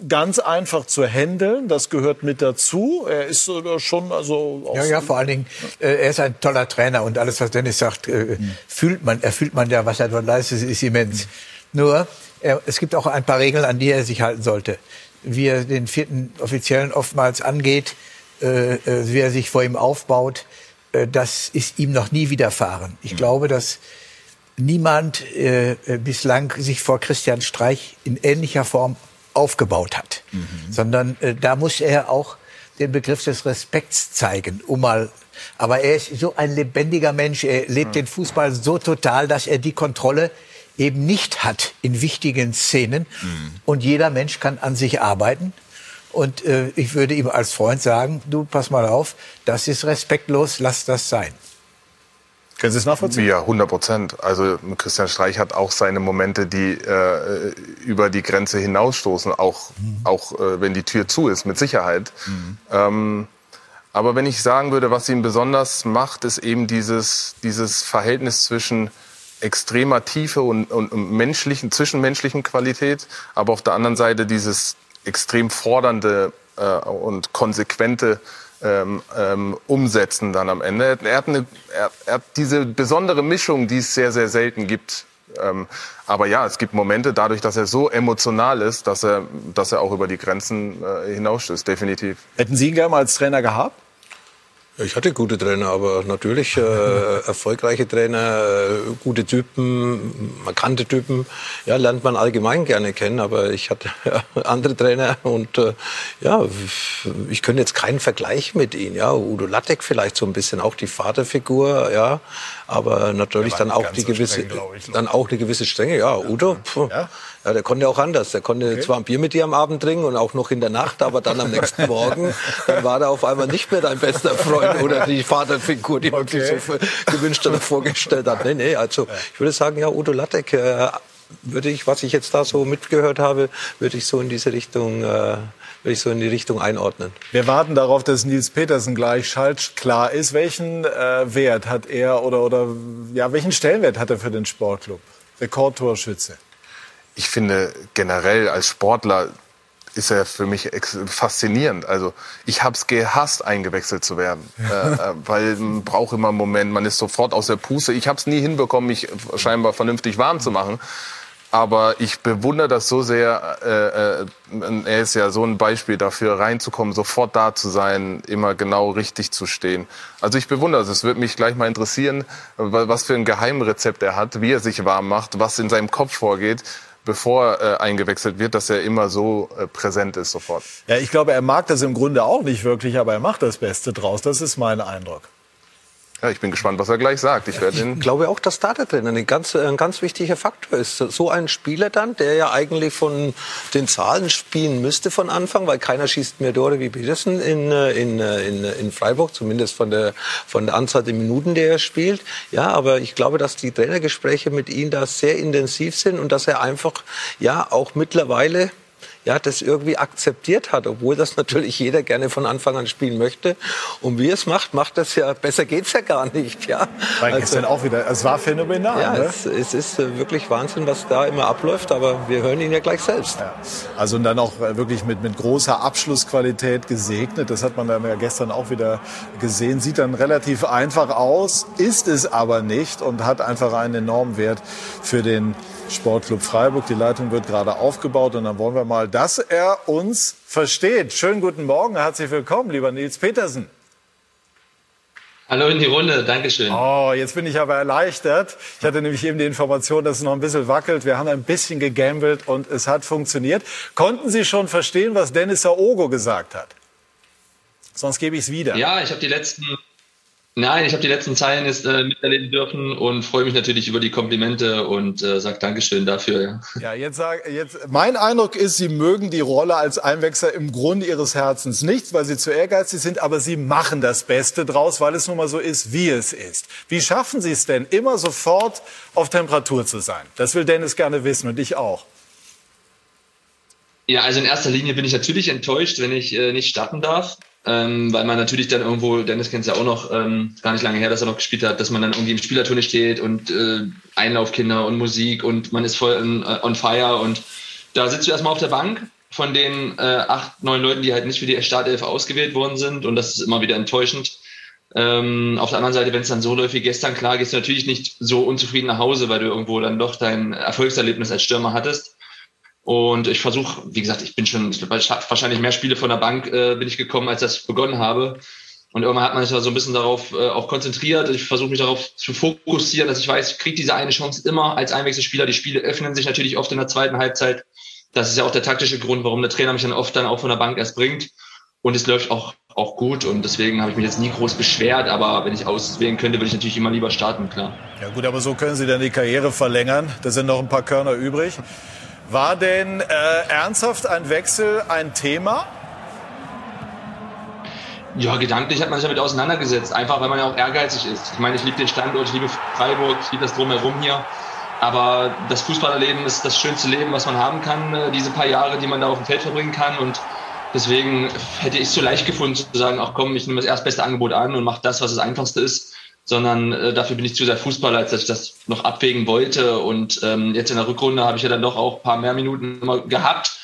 ganz einfach zu handeln. Das gehört mit dazu. Er ist äh, schon also ja ja vor allen Dingen äh, er ist ein toller Trainer und alles was Dennis sagt äh, mhm. fühlt man erfüllt man ja was er dort leistet ist immens. Mhm. Nur er, es gibt auch ein paar Regeln an die er sich halten sollte. Wie er den vierten Offiziellen oftmals angeht, äh, äh wie er sich vor ihm aufbaut, äh, das ist ihm noch nie widerfahren. Ich mhm. glaube, dass niemand äh, bislang sich vor Christian Streich in ähnlicher Form aufgebaut hat, mhm. sondern äh, da muss er auch den Begriff des Respekts zeigen, um mal aber er ist so ein lebendiger Mensch, er lebt mhm. den Fußball so total, dass er die Kontrolle eben nicht hat in wichtigen Szenen. Mhm. Und jeder Mensch kann an sich arbeiten. Und äh, ich würde ihm als Freund sagen, du pass mal auf, das ist respektlos, lass das sein. Können Sie es nachvollziehen? Ja, 100 Prozent. Also Christian Streich hat auch seine Momente, die äh, über die Grenze hinausstoßen, auch, mhm. auch äh, wenn die Tür zu ist, mit Sicherheit. Mhm. Ähm, aber wenn ich sagen würde, was ihn besonders macht, ist eben dieses, dieses Verhältnis zwischen extremer Tiefe und, und, und menschlichen, zwischenmenschlichen Qualität, aber auf der anderen Seite dieses extrem fordernde äh, und konsequente ähm, ähm, umsetzen dann am Ende. Er hat, eine, er, er hat diese besondere Mischung, die es sehr, sehr selten gibt. Ähm, aber ja, es gibt Momente, dadurch, dass er so emotional ist, dass er, dass er auch über die Grenzen äh, hinausstößt, definitiv. Hätten Sie ihn gerne mal als Trainer gehabt? Ich hatte gute Trainer, aber natürlich äh, erfolgreiche Trainer, äh, gute Typen, markante Typen, ja, lernt man allgemein gerne kennen. Aber ich hatte ja, andere Trainer und äh, ja, ich könnte jetzt keinen Vergleich mit ihnen. Ja, Udo Lattek vielleicht so ein bisschen auch die Vaterfigur, ja, aber natürlich dann auch die gewisse, streng, ich, dann auch eine gewisse Strenge. Ja, Udo, pf, ja? Ja? der konnte auch anders. Der konnte okay. zwar ein Bier mit dir am Abend trinken und auch noch in der Nacht, aber dann am nächsten Morgen, dann war er auf einmal nicht mehr dein bester Freund oder die Vaterfigur, die man sich so gewünscht oder vorgestellt hat. Nee, nee, also ich würde sagen, ja, Udo Lattek, äh, würde ich, was ich jetzt da so mitgehört habe, würde ich so in diese Richtung äh, würde ich so in die Richtung einordnen. Wir warten darauf, dass Nils Petersen gleich schaltklar ist. Welchen äh, Wert hat er oder, oder ja, welchen Stellenwert hat er für den Sportclub? Rekordtorschütze. Ich finde generell als Sportler ist er für mich faszinierend. Also ich habe es gehasst, eingewechselt zu werden, äh, äh, weil man braucht immer einen Moment, man ist sofort aus der Puste. Ich habe es nie hinbekommen, mich scheinbar vernünftig warm zu machen. Aber ich bewundere das so sehr. Äh, äh, er ist ja so ein Beispiel dafür, reinzukommen, sofort da zu sein, immer genau richtig zu stehen. Also ich bewundere es. Es würde mich gleich mal interessieren, was für ein Geheimrezept er hat, wie er sich warm macht, was in seinem Kopf vorgeht bevor äh, eingewechselt wird, dass er immer so äh, präsent ist sofort. Ja, ich glaube, er mag das im Grunde auch nicht wirklich, aber er macht das Beste draus. Das ist mein Eindruck. Ja, ich bin gespannt, was er gleich sagt. Ich, ich glaube auch, dass Startertrainer ein ganz, ein ganz wichtiger Faktor ist. So ein Spieler dann, der ja eigentlich von den Zahlen spielen müsste von Anfang, weil keiner schießt mehr Tore wie Petersen in, in, in, in Freiburg, zumindest von der, von der Anzahl der Minuten, die er spielt. Ja, aber ich glaube, dass die Trainergespräche mit ihm da sehr intensiv sind und dass er einfach ja auch mittlerweile ja, das irgendwie akzeptiert hat, obwohl das natürlich jeder gerne von Anfang an spielen möchte. Und wie es macht, macht das ja, besser geht's ja gar nicht, ja. Weil also, gestern auch wieder, es war phänomenal. Ja, ne? es, es, ist äh, wirklich Wahnsinn, was da immer abläuft, aber wir hören ihn ja gleich selbst. Ja. Also und dann auch äh, wirklich mit, mit großer Abschlussqualität gesegnet, das hat man dann ja gestern auch wieder gesehen, sieht dann relativ einfach aus, ist es aber nicht und hat einfach einen enormen Wert für den Sportclub Freiburg. Die Leitung wird gerade aufgebaut und dann wollen wir mal, dass er uns versteht. Schönen guten Morgen, herzlich willkommen, lieber Nils Petersen. Hallo in die Runde, Dankeschön. Oh, jetzt bin ich aber erleichtert. Ich hatte nämlich eben die Information, dass es noch ein bisschen wackelt. Wir haben ein bisschen gegambelt und es hat funktioniert. Konnten Sie schon verstehen, was Dennis Ogo gesagt hat? Sonst gebe ich es wieder. Ja, ich habe die letzten Nein, ich habe die letzten Zeilen jetzt äh, miterleben dürfen und freue mich natürlich über die Komplimente und äh, sage Dankeschön dafür. Ja, ja jetzt sag, jetzt, mein Eindruck ist, Sie mögen die Rolle als Einwechsler im Grunde Ihres Herzens nicht, weil Sie zu ehrgeizig sind, aber Sie machen das Beste draus, weil es nun mal so ist, wie es ist. Wie schaffen Sie es denn, immer sofort auf Temperatur zu sein? Das will Dennis gerne wissen und ich auch. Ja, also in erster Linie bin ich natürlich enttäuscht, wenn ich äh, nicht starten darf ähm, weil man natürlich dann irgendwo, Dennis kennt es ja auch noch, ähm, gar nicht lange her, dass er noch gespielt hat, dass man dann irgendwie im Spielerturne steht und äh, Einlaufkinder und Musik und man ist voll on, äh, on fire und da sitzt du erstmal auf der Bank von den äh, acht, neun Leuten, die halt nicht für die Startelf ausgewählt worden sind und das ist immer wieder enttäuschend. Ähm, auf der anderen Seite, wenn es dann so läuft wie gestern, klar, gehst du natürlich nicht so unzufrieden nach Hause, weil du irgendwo dann doch dein Erfolgserlebnis als Stürmer hattest. Und ich versuche, wie gesagt, ich bin schon, ich wahrscheinlich mehr Spiele von der Bank äh, bin ich gekommen, als das begonnen habe. Und irgendwann hat man sich da so ein bisschen darauf äh, auch konzentriert. Ich versuche mich darauf zu fokussieren, dass ich weiß, ich kriege diese eine Chance immer als Einwechselspieler. Die Spiele öffnen sich natürlich oft in der zweiten Halbzeit. Das ist ja auch der taktische Grund, warum der Trainer mich dann oft dann auch von der Bank erst bringt. Und es läuft auch, auch gut. Und deswegen habe ich mich jetzt nie groß beschwert. Aber wenn ich auswählen könnte, würde ich natürlich immer lieber starten, klar. Ja gut, aber so können Sie dann die Karriere verlängern. Da sind noch ein paar Körner übrig. War denn äh, ernsthaft ein Wechsel ein Thema? Ja, gedanklich hat man sich damit auseinandergesetzt, einfach weil man ja auch ehrgeizig ist. Ich meine, ich liebe den Standort, ich liebe Freiburg, ich liebe das Drumherum hier. Aber das Fußballerleben ist das schönste Leben, was man haben kann, äh, diese paar Jahre, die man da auf dem Feld verbringen kann. Und deswegen hätte ich es so leicht gefunden, zu sagen, ach komm, ich nehme das erstbeste Angebot an und mache das, was das Einfachste ist sondern äh, dafür bin ich zu sehr Fußballer, als dass ich das noch abwägen wollte. Und ähm, jetzt in der Rückrunde habe ich ja dann doch auch ein paar mehr Minuten immer gehabt,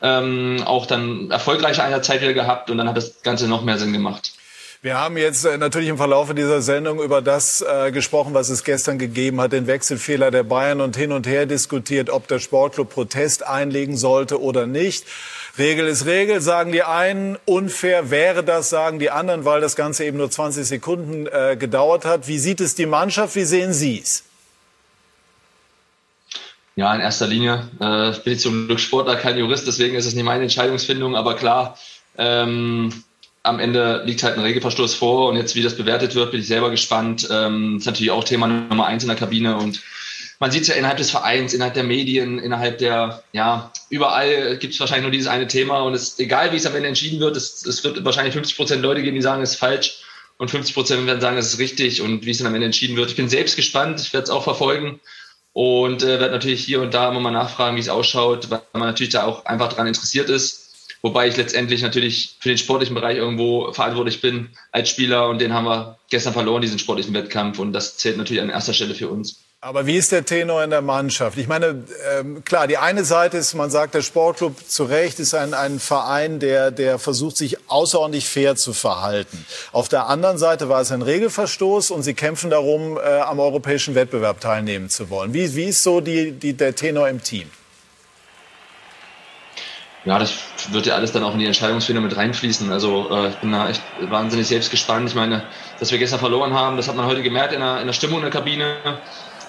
ähm, auch dann erfolgreiche einer Zeit wieder gehabt und dann hat das Ganze noch mehr Sinn gemacht. Wir haben jetzt äh, natürlich im Verlauf dieser Sendung über das äh, gesprochen, was es gestern gegeben hat, den Wechselfehler der Bayern und hin und her diskutiert, ob der Sportclub Protest einlegen sollte oder nicht. Regel ist Regel, sagen die einen. Unfair wäre das, sagen die anderen, weil das Ganze eben nur 20 Sekunden äh, gedauert hat. Wie sieht es die Mannschaft? Wie sehen Sie es? Ja, in erster Linie äh, bin ich zum Glück Sportler, kein Jurist, deswegen ist es nicht meine Entscheidungsfindung. Aber klar, ähm, am Ende liegt halt ein Regelverstoß vor und jetzt, wie das bewertet wird, bin ich selber gespannt. Ähm, ist natürlich auch Thema Nummer eins in der Kabine und man sieht es ja innerhalb des Vereins, innerhalb der Medien, innerhalb der, ja, überall gibt es wahrscheinlich nur dieses eine Thema und es ist egal, wie es am Ende entschieden wird, es, es wird wahrscheinlich 50 Prozent Leute geben, die sagen, es ist falsch und 50 Prozent werden sagen, es ist richtig und wie es dann am Ende entschieden wird. Ich bin selbst gespannt, ich werde es auch verfolgen und äh, werde natürlich hier und da immer mal nachfragen, wie es ausschaut, weil man natürlich da auch einfach daran interessiert ist. Wobei ich letztendlich natürlich für den sportlichen Bereich irgendwo verantwortlich bin als Spieler und den haben wir gestern verloren, diesen sportlichen Wettkampf und das zählt natürlich an erster Stelle für uns. Aber wie ist der Tenor in der Mannschaft? Ich meine, ähm, klar, die eine Seite ist, man sagt, der Sportclub zu Recht ist ein, ein Verein, der, der versucht, sich außerordentlich fair zu verhalten. Auf der anderen Seite war es ein Regelverstoß und sie kämpfen darum, äh, am europäischen Wettbewerb teilnehmen zu wollen. Wie, wie ist so die, die, der Tenor im Team? Ja, das wird ja alles dann auch in die Entscheidungsfindung mit reinfließen. Also äh, ich bin da echt wahnsinnig selbst gespannt. Ich meine, dass wir gestern verloren haben, das hat man heute gemerkt in der, in der Stimmung in der Kabine.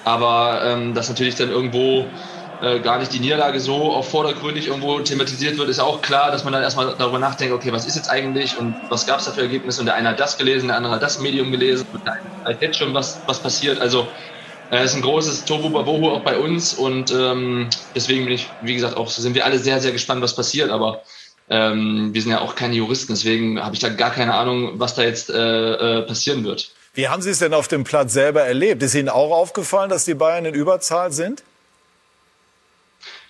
Aber ähm, dass natürlich dann irgendwo äh, gar nicht die Niederlage so auch vordergründig irgendwo thematisiert wird, ist auch klar, dass man dann erstmal darüber nachdenkt, okay, was ist jetzt eigentlich und was gab es da für Ergebnisse? Und der eine hat das gelesen, der andere hat das Medium gelesen und der eine hat jetzt schon was, was passiert. Also es ist ein großes Tobu Babohu auch bei uns und ähm, deswegen bin ich, wie gesagt, auch sind wir alle sehr, sehr gespannt, was passiert, aber ähm, wir sind ja auch keine Juristen, deswegen habe ich da gar keine Ahnung, was da jetzt äh, äh, passieren wird. Wie haben Sie es denn auf dem Platz selber erlebt? Ist Ihnen auch aufgefallen, dass die Bayern in Überzahl sind?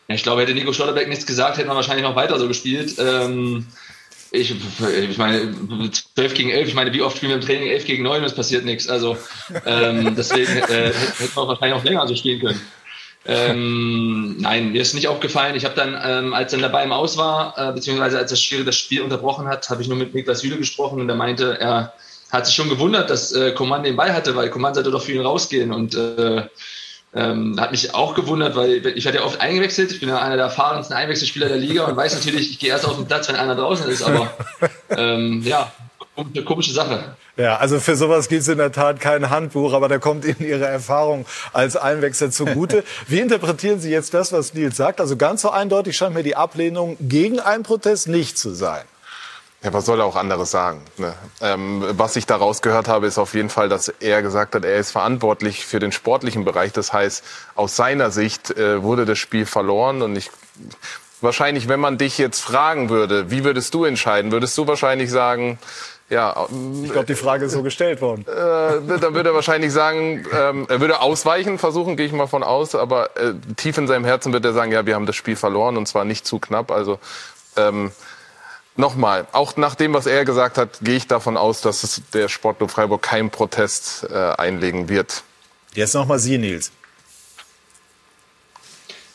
Ja, ich glaube, hätte Nico Schlotterbeck nichts gesagt, hätte man wahrscheinlich noch weiter so gespielt. Ähm, ich, ich meine, 12 gegen 11, ich meine, wie oft spielen wir im Training 11 gegen 9 und es passiert nichts. Also ähm, deswegen äh, hätte man wahrscheinlich auch länger so spielen können. Ähm, nein, mir ist nicht aufgefallen. Ich habe dann, ähm, als dann dabei im Aus war, äh, beziehungsweise als das Spiel das Spiel unterbrochen hat, habe ich nur mit Niklas Süle gesprochen und er meinte, er hat sich schon gewundert, dass äh, Coman den Ball hatte, weil Coman sollte doch für ihn rausgehen und äh, ähm, hat mich auch gewundert, weil ich werde ja oft eingewechselt. Ich bin ja einer der erfahrensten Einwechselspieler der Liga und weiß natürlich, ich gehe erst auf den Platz, wenn einer draußen ist. Aber ähm, ja, eine komische Sache. Ja, also für sowas gibt es in der Tat kein Handbuch, aber da kommt Ihnen Ihre Erfahrung als Einwechsler zugute. Wie interpretieren Sie jetzt das, was Nils sagt? Also ganz so eindeutig scheint mir die Ablehnung gegen einen Protest nicht zu sein. Ja, was soll er auch anderes sagen? Ne? Ähm, was ich daraus gehört habe, ist auf jeden Fall, dass er gesagt hat, er ist verantwortlich für den sportlichen Bereich. Das heißt, aus seiner Sicht äh, wurde das Spiel verloren und ich wahrscheinlich, wenn man dich jetzt fragen würde, wie würdest du entscheiden, würdest du wahrscheinlich sagen, ja, ich glaube, die Frage ist so gestellt worden. Äh, dann würde er wahrscheinlich sagen, ähm, er würde ausweichen versuchen, gehe ich mal von aus, aber äh, tief in seinem Herzen wird er sagen, ja, wir haben das Spiel verloren und zwar nicht zu knapp. Also ähm, nochmal, auch nach dem, was er gesagt hat, gehe ich davon aus, dass es der Sportclub Freiburg keinen Protest äh, einlegen wird. Jetzt nochmal Sie, Nils.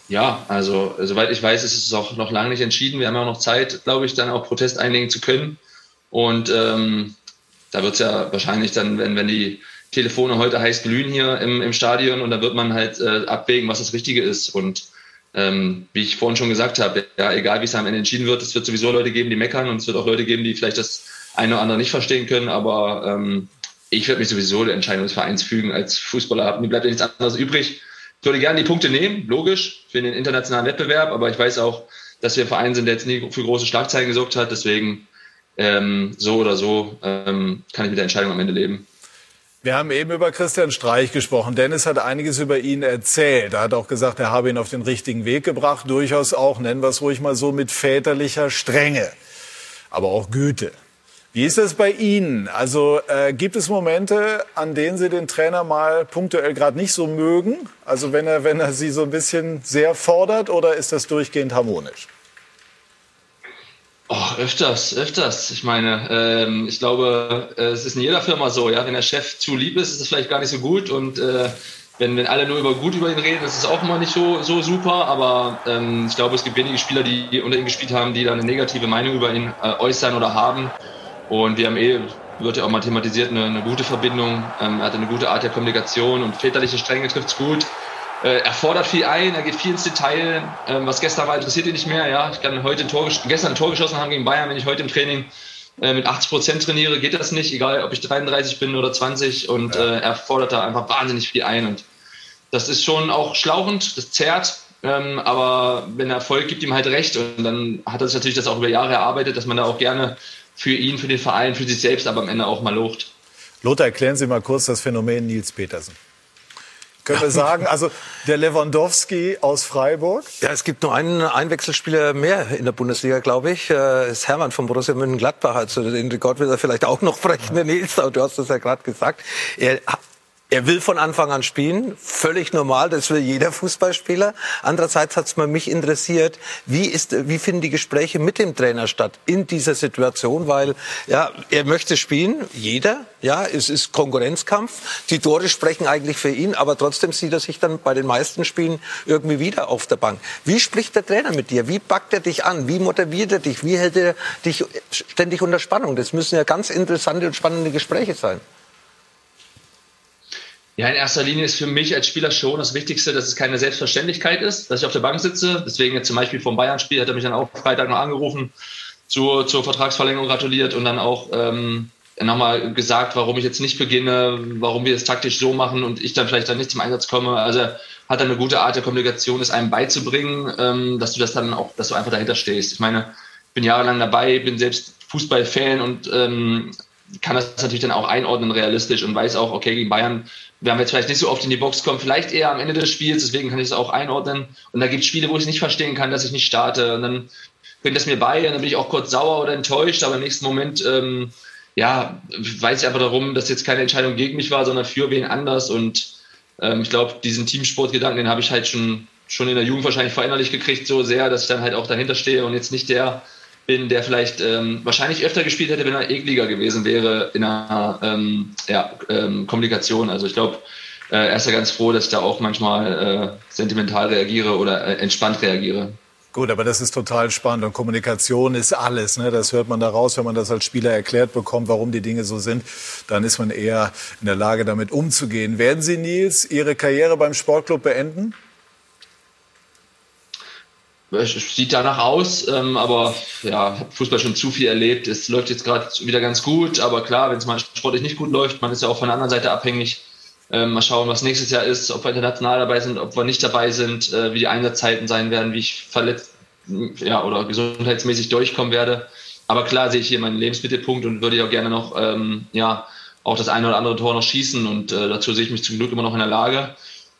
Ja, also soweit ich weiß, ist es auch noch lange nicht entschieden. Wir haben auch noch Zeit, glaube ich, dann auch Protest einlegen zu können. Und ähm, da wird es ja wahrscheinlich dann, wenn, wenn die Telefone heute heiß glühen hier im, im Stadion und da wird man halt äh, abwägen, was das Richtige ist. Und ähm, wie ich vorhin schon gesagt habe, ja, egal wie es am Ende entschieden wird, es wird sowieso Leute geben, die meckern und es wird auch Leute geben, die vielleicht das eine oder andere nicht verstehen können, aber ähm, ich werde mich sowieso der Entscheidung des Vereins fügen als Fußballer. Mir bleibt ja nichts anderes übrig. Ich würde gerne die Punkte nehmen, logisch, für den internationalen Wettbewerb, aber ich weiß auch, dass wir ein Verein sind, der jetzt nie für große Schlagzeilen gesorgt hat. Deswegen ähm, so oder so ähm, kann ich mit der Entscheidung am Ende leben. Wir haben eben über Christian Streich gesprochen. Dennis hat einiges über ihn erzählt. Er hat auch gesagt, er habe ihn auf den richtigen Weg gebracht. Durchaus auch, nennen wir es ruhig mal so, mit väterlicher Strenge. Aber auch Güte. Wie ist das bei Ihnen? Also äh, gibt es Momente, an denen Sie den Trainer mal punktuell gerade nicht so mögen? Also wenn er, wenn er Sie so ein bisschen sehr fordert oder ist das durchgehend harmonisch? Oh, öfters, öfters. Ich meine, ähm, ich glaube, äh, es ist in jeder Firma so, ja. Wenn der Chef zu lieb ist, ist es vielleicht gar nicht so gut. Und äh, wenn, wenn alle nur über gut über ihn reden, ist es auch immer nicht so, so super. Aber ähm, ich glaube, es gibt wenige Spieler, die unter ihm gespielt haben, die da eine negative Meinung über ihn äh, äußern oder haben. Und wir haben eh, wird ja auch mal thematisiert, eine, eine gute Verbindung. Ähm, er hat eine gute Art der Kommunikation und väterliche Strenge trifft es gut. Äh, er fordert viel ein, er geht viel ins Detail. Ähm, was gestern war, interessiert ihn nicht mehr. Ja, ich kann heute ein Tor, gestern ein Tor geschossen haben gegen Bayern. Wenn ich heute im Training äh, mit 80 Prozent trainiere, geht das nicht, egal ob ich 33 bin oder 20. Und äh, er fordert da einfach wahnsinnig viel ein. Und das ist schon auch schlauchend, das zerrt. Ähm, aber wenn er Erfolg gibt ihm halt recht. Und dann hat er sich natürlich das auch über Jahre erarbeitet, dass man da auch gerne für ihn, für den Verein, für sich selbst, aber am Ende auch mal lobt. Lothar, erklären Sie mal kurz das Phänomen Nils Petersen können wir sagen. Also der Lewandowski aus Freiburg. Ja, es gibt nur einen Einwechselspieler mehr in der Bundesliga, glaube ich. Das ist Hermann von Borussia Mönchengladbach. Also den Rekord wird er vielleicht auch noch brechen, der Nils. Du hast das ja gerade gesagt. Er er will von Anfang an spielen, völlig normal, das will jeder Fußballspieler. Andererseits hat es mich interessiert, wie, ist, wie finden die Gespräche mit dem Trainer statt in dieser Situation, weil ja, er möchte spielen, jeder, ja, es ist Konkurrenzkampf, die Tore sprechen eigentlich für ihn, aber trotzdem sieht er sich dann bei den meisten Spielen irgendwie wieder auf der Bank. Wie spricht der Trainer mit dir? Wie packt er dich an? Wie motiviert er dich? Wie hält er dich ständig unter Spannung? Das müssen ja ganz interessante und spannende Gespräche sein. Ja, in erster Linie ist für mich als Spieler schon das Wichtigste, dass es keine Selbstverständlichkeit ist, dass ich auf der Bank sitze. Deswegen jetzt zum Beispiel vom Bayern-Spiel hat er mich dann auch Freitag noch angerufen, zur, zur Vertragsverlängerung gratuliert und dann auch ähm, nochmal gesagt, warum ich jetzt nicht beginne, warum wir es taktisch so machen und ich dann vielleicht dann nicht zum Einsatz komme. Also hat er eine gute Art der Kommunikation, es einem beizubringen, ähm, dass du das dann auch, dass du einfach dahinter stehst. Ich meine, ich bin jahrelang dabei, bin selbst Fußballfan und ähm, kann das natürlich dann auch einordnen realistisch und weiß auch, okay, gegen Bayern werden wir jetzt vielleicht nicht so oft in die Box kommen, vielleicht eher am Ende des Spiels, deswegen kann ich es auch einordnen. Und da gibt es Spiele, wo ich es nicht verstehen kann, dass ich nicht starte. Und dann bringt das mir bei und dann bin ich auch kurz sauer oder enttäuscht, aber im nächsten Moment, ähm, ja, weiß ich einfach darum, dass jetzt keine Entscheidung gegen mich war, sondern für wen anders. Und ähm, ich glaube, diesen Teamsportgedanken, den habe ich halt schon, schon in der Jugend wahrscheinlich verinnerlich gekriegt, so sehr, dass ich dann halt auch dahinter stehe und jetzt nicht der bin, der vielleicht ähm, wahrscheinlich öfter gespielt hätte, wenn er ekliger gewesen wäre in einer ähm, ja, ähm, Kommunikation. Also ich glaube, äh, er ist ja ganz froh, dass ich da auch manchmal äh, sentimental reagiere oder äh, entspannt reagiere. Gut, aber das ist total spannend und Kommunikation ist alles. Ne? Das hört man da raus, wenn man das als Spieler erklärt bekommt, warum die Dinge so sind. Dann ist man eher in der Lage, damit umzugehen. Werden Sie, Nils, Ihre Karriere beim Sportclub beenden? Sieht danach aus, ähm, aber ja, habe Fußball schon zu viel erlebt. Es läuft jetzt gerade wieder ganz gut, aber klar, wenn es mal sportlich nicht gut läuft, man ist ja auch von der anderen Seite abhängig. Ähm, mal schauen, was nächstes Jahr ist, ob wir international dabei sind, ob wir nicht dabei sind, äh, wie die Einsatzzeiten sein werden, wie ich verletzt ja, oder gesundheitsmäßig durchkommen werde. aber klar sehe ich hier meinen Lebensmittelpunkt und würde ja gerne noch ähm, ja, auch das eine oder andere Tor noch schießen. Und äh, dazu sehe ich mich zum Glück immer noch in der Lage.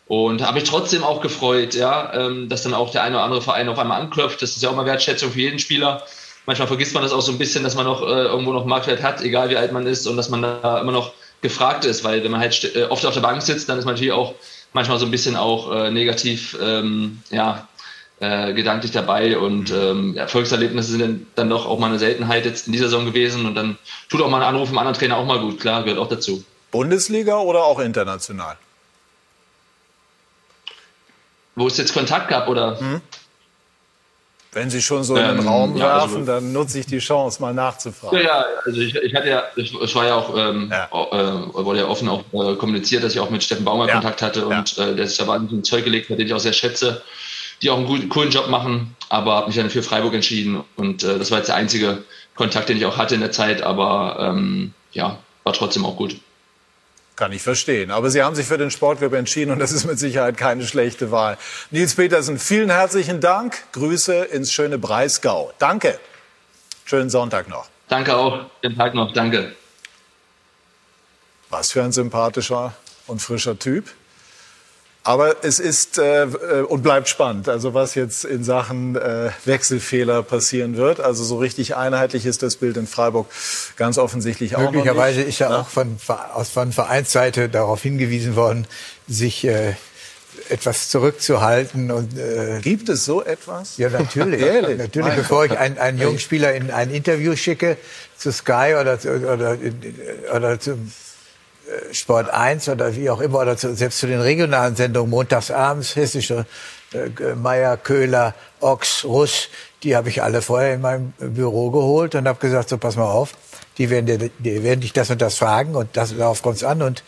Und habe mich trotzdem auch gefreut, ja, ähm, dass dann auch der eine oder andere Verein auf einmal anklopft. Das ist ja auch mal Wertschätzung für jeden Spieler. Manchmal vergisst man das auch so ein bisschen, dass man noch äh, irgendwo noch Marktwert hat, egal wie alt man ist, und dass man da immer noch gefragt ist, weil wenn man halt äh, oft auf der Bank sitzt, dann ist man natürlich auch manchmal so ein bisschen auch äh, negativ, ähm, ja, äh, gedanklich dabei und ähm, Erfolgserlebnisse sind dann, dann doch auch mal eine Seltenheit jetzt in dieser Saison gewesen und dann tut auch mal ein Anruf vom anderen Trainer auch mal gut, klar, gehört auch dazu. Bundesliga oder auch international? Wo es jetzt Kontakt gab, oder? Hm? Wenn Sie schon so in den ähm, Raum ja, also werfen, also, dann nutze ich die Chance, mal nachzufragen. Ja, ja also ich, ich hatte ja, es war ja auch, ähm, ja. Äh, wurde ja offen auch äh, kommuniziert, dass ich auch mit Steffen Baumer ja. Kontakt hatte und äh, der sich da wahnsinnig Zeug gelegt hat, den ich auch sehr schätze, die auch einen guten, coolen Job machen, aber habe mich dann für Freiburg entschieden und äh, das war jetzt der einzige Kontakt, den ich auch hatte in der Zeit, aber ähm, ja, war trotzdem auch gut. Kann ich verstehen. Aber Sie haben sich für den Sportclub entschieden und das ist mit Sicherheit keine schlechte Wahl. Nils Petersen, vielen herzlichen Dank. Grüße ins schöne Breisgau. Danke. Schönen Sonntag noch. Danke auch. Den Tag noch. Danke. Was für ein sympathischer und frischer Typ. Aber es ist äh, äh, und bleibt spannend, also was jetzt in Sachen äh, Wechselfehler passieren wird. Also so richtig einheitlich ist das Bild in Freiburg ganz offensichtlich auch Möglicherweise ist ja, ja auch von, aus, von Vereinsseite darauf hingewiesen worden, sich äh, etwas zurückzuhalten. Und, äh, Gibt es so etwas? Ja, natürlich. Ehrlich? Natürlich, bevor ich einen, einen jungen Spieler in ein Interview schicke zu Sky oder, oder, oder äh, Sport 1 oder wie auch immer, oder zu, selbst zu den regionalen Sendungen, montagsabends, hessische äh, Meier, Köhler, Ochs, Russ, die habe ich alle vorher in meinem Büro geholt und habe gesagt, so pass mal auf, die werden, dir, die werden dich das und das fragen und das, darauf kommt an und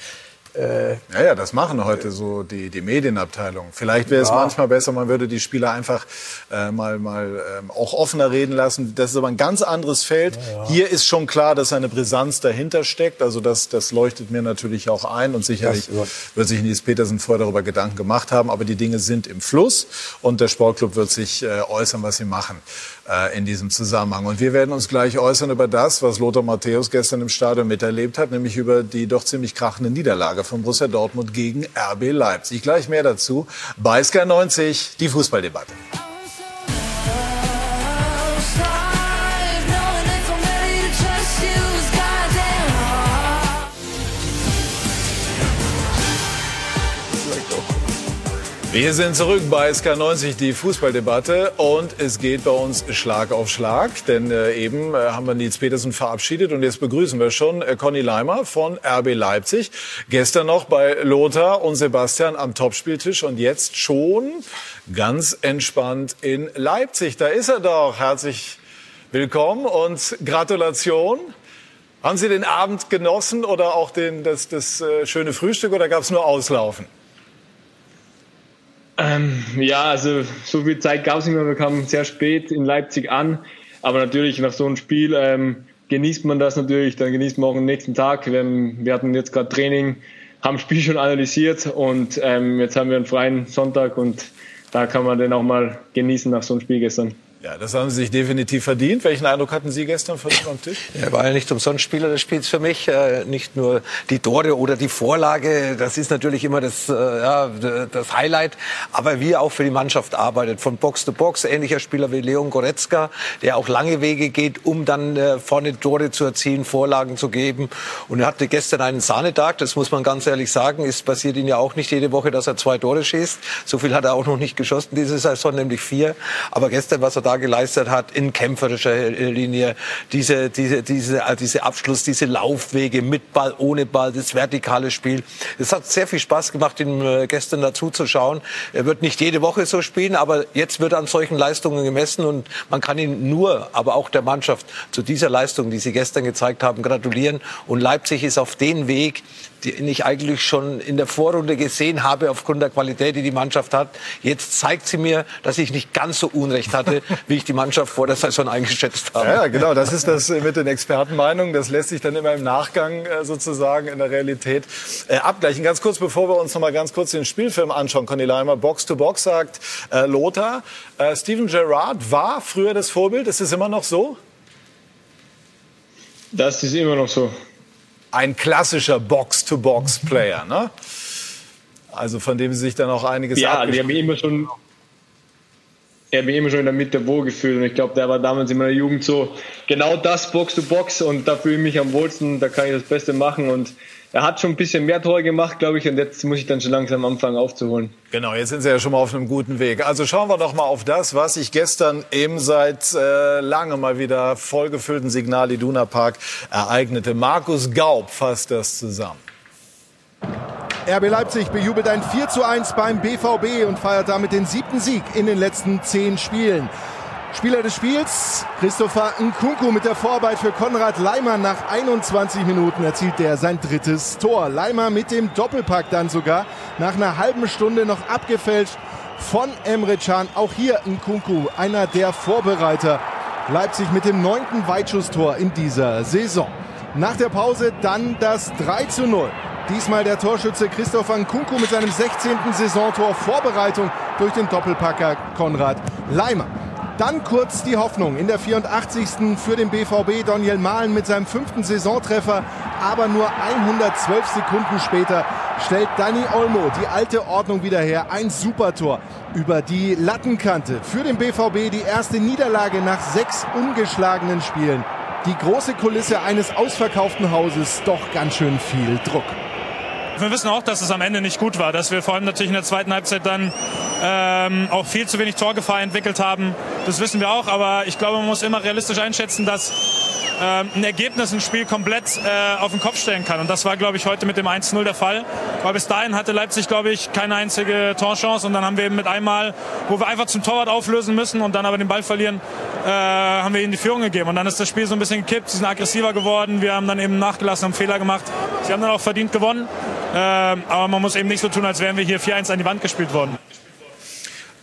äh, ja, ja, das machen heute so die, die Medienabteilung. Vielleicht wäre es ja. manchmal besser, man würde die Spieler einfach äh, mal, mal ähm, auch offener reden lassen. Das ist aber ein ganz anderes Feld. Ja, ja. Hier ist schon klar, dass eine Brisanz dahinter steckt. Also das, das leuchtet mir natürlich auch ein und sicherlich wird sich Nils Petersen vorher darüber Gedanken gemacht haben. Aber die Dinge sind im Fluss und der Sportclub wird sich äh, äußern, was sie machen in diesem Zusammenhang. Und wir werden uns gleich äußern über das, was Lothar Matthäus gestern im Stadion miterlebt hat, nämlich über die doch ziemlich krachende Niederlage von Borussia Dortmund gegen RB Leipzig. Gleich mehr dazu bei Sky 90, die Fußballdebatte. Wir sind zurück bei SK90, die Fußballdebatte. Und es geht bei uns Schlag auf Schlag. Denn äh, eben äh, haben wir Nils Petersen verabschiedet. Und jetzt begrüßen wir schon äh, Conny Leimer von RB Leipzig. Gestern noch bei Lothar und Sebastian am Topspieltisch. Und jetzt schon ganz entspannt in Leipzig. Da ist er doch. Herzlich willkommen und Gratulation. Haben Sie den Abend genossen oder auch den, das, das äh, schöne Frühstück oder gab es nur Auslaufen? Ähm, ja, also so viel Zeit gab es nicht mehr. Wir kamen sehr spät in Leipzig an. Aber natürlich nach so einem Spiel ähm, genießt man das natürlich. Dann genießt man auch den nächsten Tag. Wir, wir hatten jetzt gerade Training, haben Spiel schon analysiert und ähm, jetzt haben wir einen freien Sonntag und da kann man den auch mal genießen nach so einem Spiel gestern. Ja, das haben Sie sich definitiv verdient. Welchen Eindruck hatten Sie gestern von dem am Tisch? Er war ja nicht umsonst Spieler des Spiels für mich. Äh, nicht nur die Tore oder die Vorlage, das ist natürlich immer das, äh, ja, das Highlight. Aber wie er auch für die Mannschaft arbeitet, von Box zu Box. Ähnlicher Spieler wie Leon Goretzka, der auch lange Wege geht, um dann äh, vorne Tore zu erzielen, Vorlagen zu geben. Und er hatte gestern einen Sahnetag, das muss man ganz ehrlich sagen. Es passiert ihm ja auch nicht jede Woche, dass er zwei Tore schießt. So viel hat er auch noch nicht geschossen diese Saison, nämlich vier. Aber gestern, was er da geleistet hat in kämpferischer Linie, diese, diese, diese, äh, diese Abschluss, diese Laufwege mit Ball, ohne Ball, das vertikale Spiel. Es hat sehr viel Spaß gemacht, ihm äh, gestern dazu zu schauen. Er wird nicht jede Woche so spielen, aber jetzt wird an solchen Leistungen gemessen und man kann ihn nur, aber auch der Mannschaft zu dieser Leistung, die sie gestern gezeigt haben, gratulieren. Und Leipzig ist auf den Weg, den ich eigentlich schon in der Vorrunde gesehen habe aufgrund der Qualität, die die Mannschaft hat. Jetzt zeigt sie mir, dass ich nicht ganz so Unrecht hatte, wie ich die Mannschaft vor der Saison eingeschätzt habe. Ja, genau. Das ist das mit den Expertenmeinungen. Das lässt sich dann immer im Nachgang äh, sozusagen in der Realität äh, abgleichen. Ganz kurz, bevor wir uns noch mal ganz kurz den Spielfilm anschauen, Conny Leimer, Box to Box sagt äh, Lothar. Steven Gerrard war früher das Vorbild. Ist es immer noch so? Das ist immer noch so. Ein klassischer Box-to-Box-Player, ne? Also von dem sie sich dann auch einiges Ja, die haben immer schon er hat mich immer schon in der Mitte wohl gefühlt und ich glaube, der war damals in meiner Jugend so genau das Box to Box und da fühle ich mich am wohlsten, da kann ich das Beste machen und er hat schon ein bisschen mehr Tore gemacht, glaube ich, und jetzt muss ich dann schon langsam anfangen aufzuholen. Genau, jetzt sind Sie ja schon mal auf einem guten Weg. Also schauen wir doch mal auf das, was sich gestern eben seit äh, lange mal wieder vollgefüllten Signal Iduna Park ereignete. Markus Gaub fasst das zusammen. RB Leipzig bejubelt ein 4 zu 1 beim BVB und feiert damit den siebten Sieg in den letzten zehn Spielen. Spieler des Spiels, Christopher Nkunku mit der Vorarbeit für Konrad Leimer. Nach 21 Minuten erzielt er sein drittes Tor. Leimer mit dem Doppelpack dann sogar. Nach einer halben Stunde noch abgefälscht von Emre Can. Auch hier Nkunku, einer der Vorbereiter. Leipzig mit dem neunten Weitschusstor in dieser Saison. Nach der Pause dann das 3 zu 0. Diesmal der Torschütze Christopher Nkunku mit seinem 16. Saisontor Vorbereitung durch den Doppelpacker Konrad Leimer. Dann kurz die Hoffnung in der 84. für den BVB Daniel Mahlen mit seinem fünften Saisontreffer. Aber nur 112 Sekunden später stellt Dani Olmo die alte Ordnung wieder her. Ein Supertor über die Lattenkante. Für den BVB die erste Niederlage nach sechs ungeschlagenen Spielen. Die große Kulisse eines ausverkauften Hauses, doch ganz schön viel Druck. Wir wissen auch, dass es am Ende nicht gut war, dass wir vor allem natürlich in der zweiten Halbzeit dann ähm, auch viel zu wenig Torgefahr entwickelt haben. Das wissen wir auch, aber ich glaube, man muss immer realistisch einschätzen, dass ähm, ein Ergebnis ein Spiel komplett äh, auf den Kopf stellen kann. Und das war, glaube ich, heute mit dem 1-0 der Fall. Weil bis dahin hatte Leipzig, glaube ich, keine einzige Torchance. Und dann haben wir eben mit einmal, wo wir einfach zum Torwart auflösen müssen und dann aber den Ball verlieren, äh, haben wir ihnen die Führung gegeben. Und dann ist das Spiel so ein bisschen gekippt. Sie sind aggressiver geworden. Wir haben dann eben nachgelassen, haben Fehler gemacht. Sie haben dann auch verdient gewonnen. Äh, aber man muss eben nicht so tun, als wären wir hier 4-1 an die Wand gespielt worden.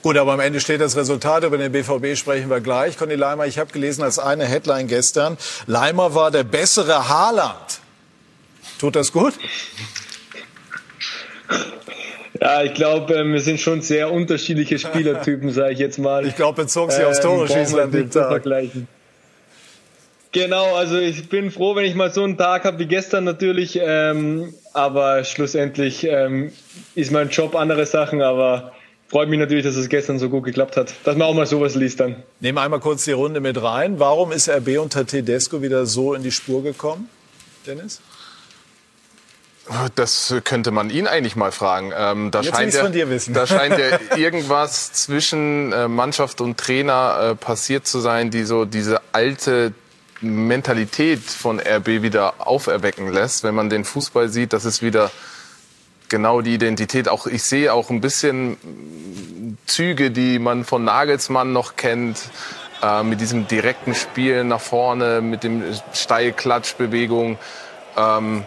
Gut, aber am Ende steht das Resultat. Über den BVB sprechen wir gleich. Conny Leimer, ich habe gelesen als eine Headline gestern, Leimer war der bessere Haaland. Tut das gut? Ja, ich glaube, ähm, wir sind schon sehr unterschiedliche Spielertypen, sage ich jetzt mal. Ich glaube, bezog sie aufs Tore schießen an dem Tag. Vergleichen. Genau, also ich bin froh, wenn ich mal so einen Tag habe wie gestern natürlich, ähm, aber schlussendlich ähm, ist mein Job andere Sachen, aber freut mich natürlich, dass es gestern so gut geklappt hat, dass man auch mal sowas liest dann. Nehmen wir einmal kurz die Runde mit rein. Warum ist RB unter Tedesco wieder so in die Spur gekommen, Dennis? Das könnte man ihn eigentlich mal fragen. Ähm, da, Jetzt scheint ja, von dir wissen. da scheint ja irgendwas zwischen äh, Mannschaft und Trainer äh, passiert zu sein, die so diese alte Mentalität von RB wieder auferwecken lässt. Wenn man den Fußball sieht, das ist wieder genau die Identität. Auch ich sehe auch ein bisschen Züge, die man von Nagelsmann noch kennt, äh, mit diesem direkten Spiel nach vorne, mit dem Steilklatschbewegung. Ähm,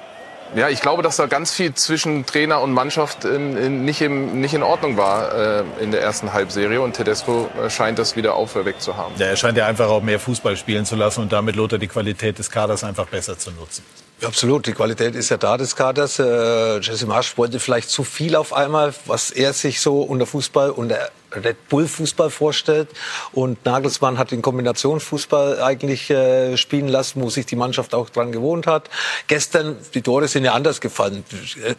ja, ich glaube, dass da ganz viel zwischen Trainer und Mannschaft in, in, nicht, im, nicht in Ordnung war äh, in der ersten Halbserie und Tedesco scheint das wieder auferweckt zu haben. Ja, er scheint ja einfach auch mehr Fußball spielen zu lassen und damit Lothar die Qualität des Kaders einfach besser zu nutzen. Absolut, die Qualität ist ja da des Kaders. Äh, Jesse Marsch wollte vielleicht zu viel auf einmal, was er sich so unter Fußball, unter Red Bull Fußball vorstellt. Und Nagelsmann hat den Kombinationsfußball eigentlich äh, spielen lassen, wo sich die Mannschaft auch dran gewohnt hat. Gestern, die Tore sind ja anders gefallen.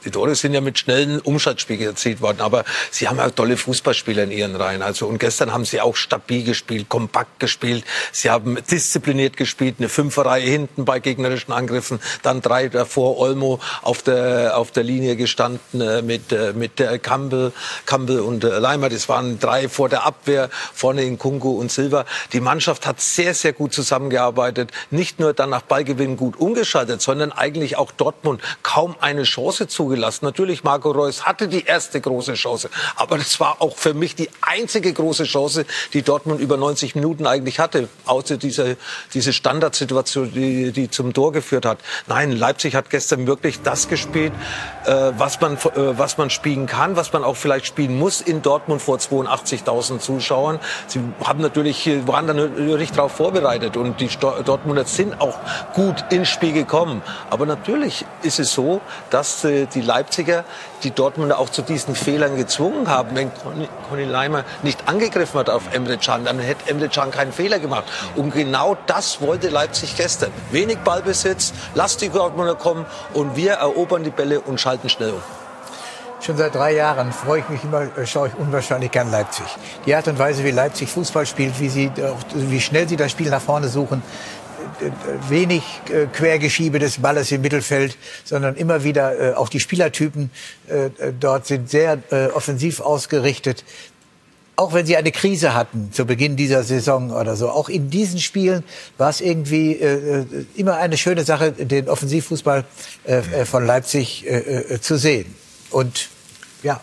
Die Tore sind ja mit schnellen Umschaltspielen erzielt worden. Aber sie haben auch tolle Fußballspieler in ihren Reihen. Also, und gestern haben sie auch stabil gespielt, kompakt gespielt. Sie haben diszipliniert gespielt, eine Fünferreihe hinten bei gegnerischen Angriffen, dann drei davor, Olmo auf der, auf der Linie gestanden äh, mit, äh, mit Campbell, Campbell und äh, Leimer. Das waren drei vor der Abwehr, vorne in Kungu und Silva. Die Mannschaft hat sehr, sehr gut zusammengearbeitet. Nicht nur dann nach Ballgewinn gut umgeschaltet, sondern eigentlich auch Dortmund kaum eine Chance zugelassen. Natürlich, Marco Reus hatte die erste große Chance. Aber das war auch für mich die einzige große Chance, die Dortmund über 90 Minuten eigentlich hatte. Außer diese, diese Standardsituation, die, die zum Tor geführt hat. Nein, Leipzig hat gestern wirklich das gespielt, äh, was, man, äh, was man spielen kann, was man auch vielleicht spielen muss in Dortmund vor 82 von 80.000 Zuschauern. Sie haben natürlich, waren da natürlich darauf vorbereitet und die Dortmunder sind auch gut ins Spiel gekommen. Aber natürlich ist es so, dass äh, die Leipziger die Dortmunder auch zu diesen Fehlern gezwungen haben. Wenn Conny Leimer nicht angegriffen hat auf Emre Can, dann hätte Emre Can keinen Fehler gemacht. Und genau das wollte Leipzig gestern. Wenig Ballbesitz, lasst die Dortmunder kommen und wir erobern die Bälle und schalten schnell um. Schon seit drei Jahren freue ich mich immer, äh, schaue ich unwahrscheinlich gern Leipzig. Die Art und Weise, wie Leipzig Fußball spielt, wie, sie, wie schnell sie das Spiel nach vorne suchen, äh, wenig äh, Quergeschiebe des Balles im Mittelfeld, sondern immer wieder auch die Spielertypen dort sind sehr offensiv ausgerichtet. Auch wenn sie eine Krise hatten zu Beginn dieser Saison oder so, auch in diesen Spielen war es irgendwie immer eine schöne Sache, den Offensivfußball von Leipzig zu sehen. Und ja,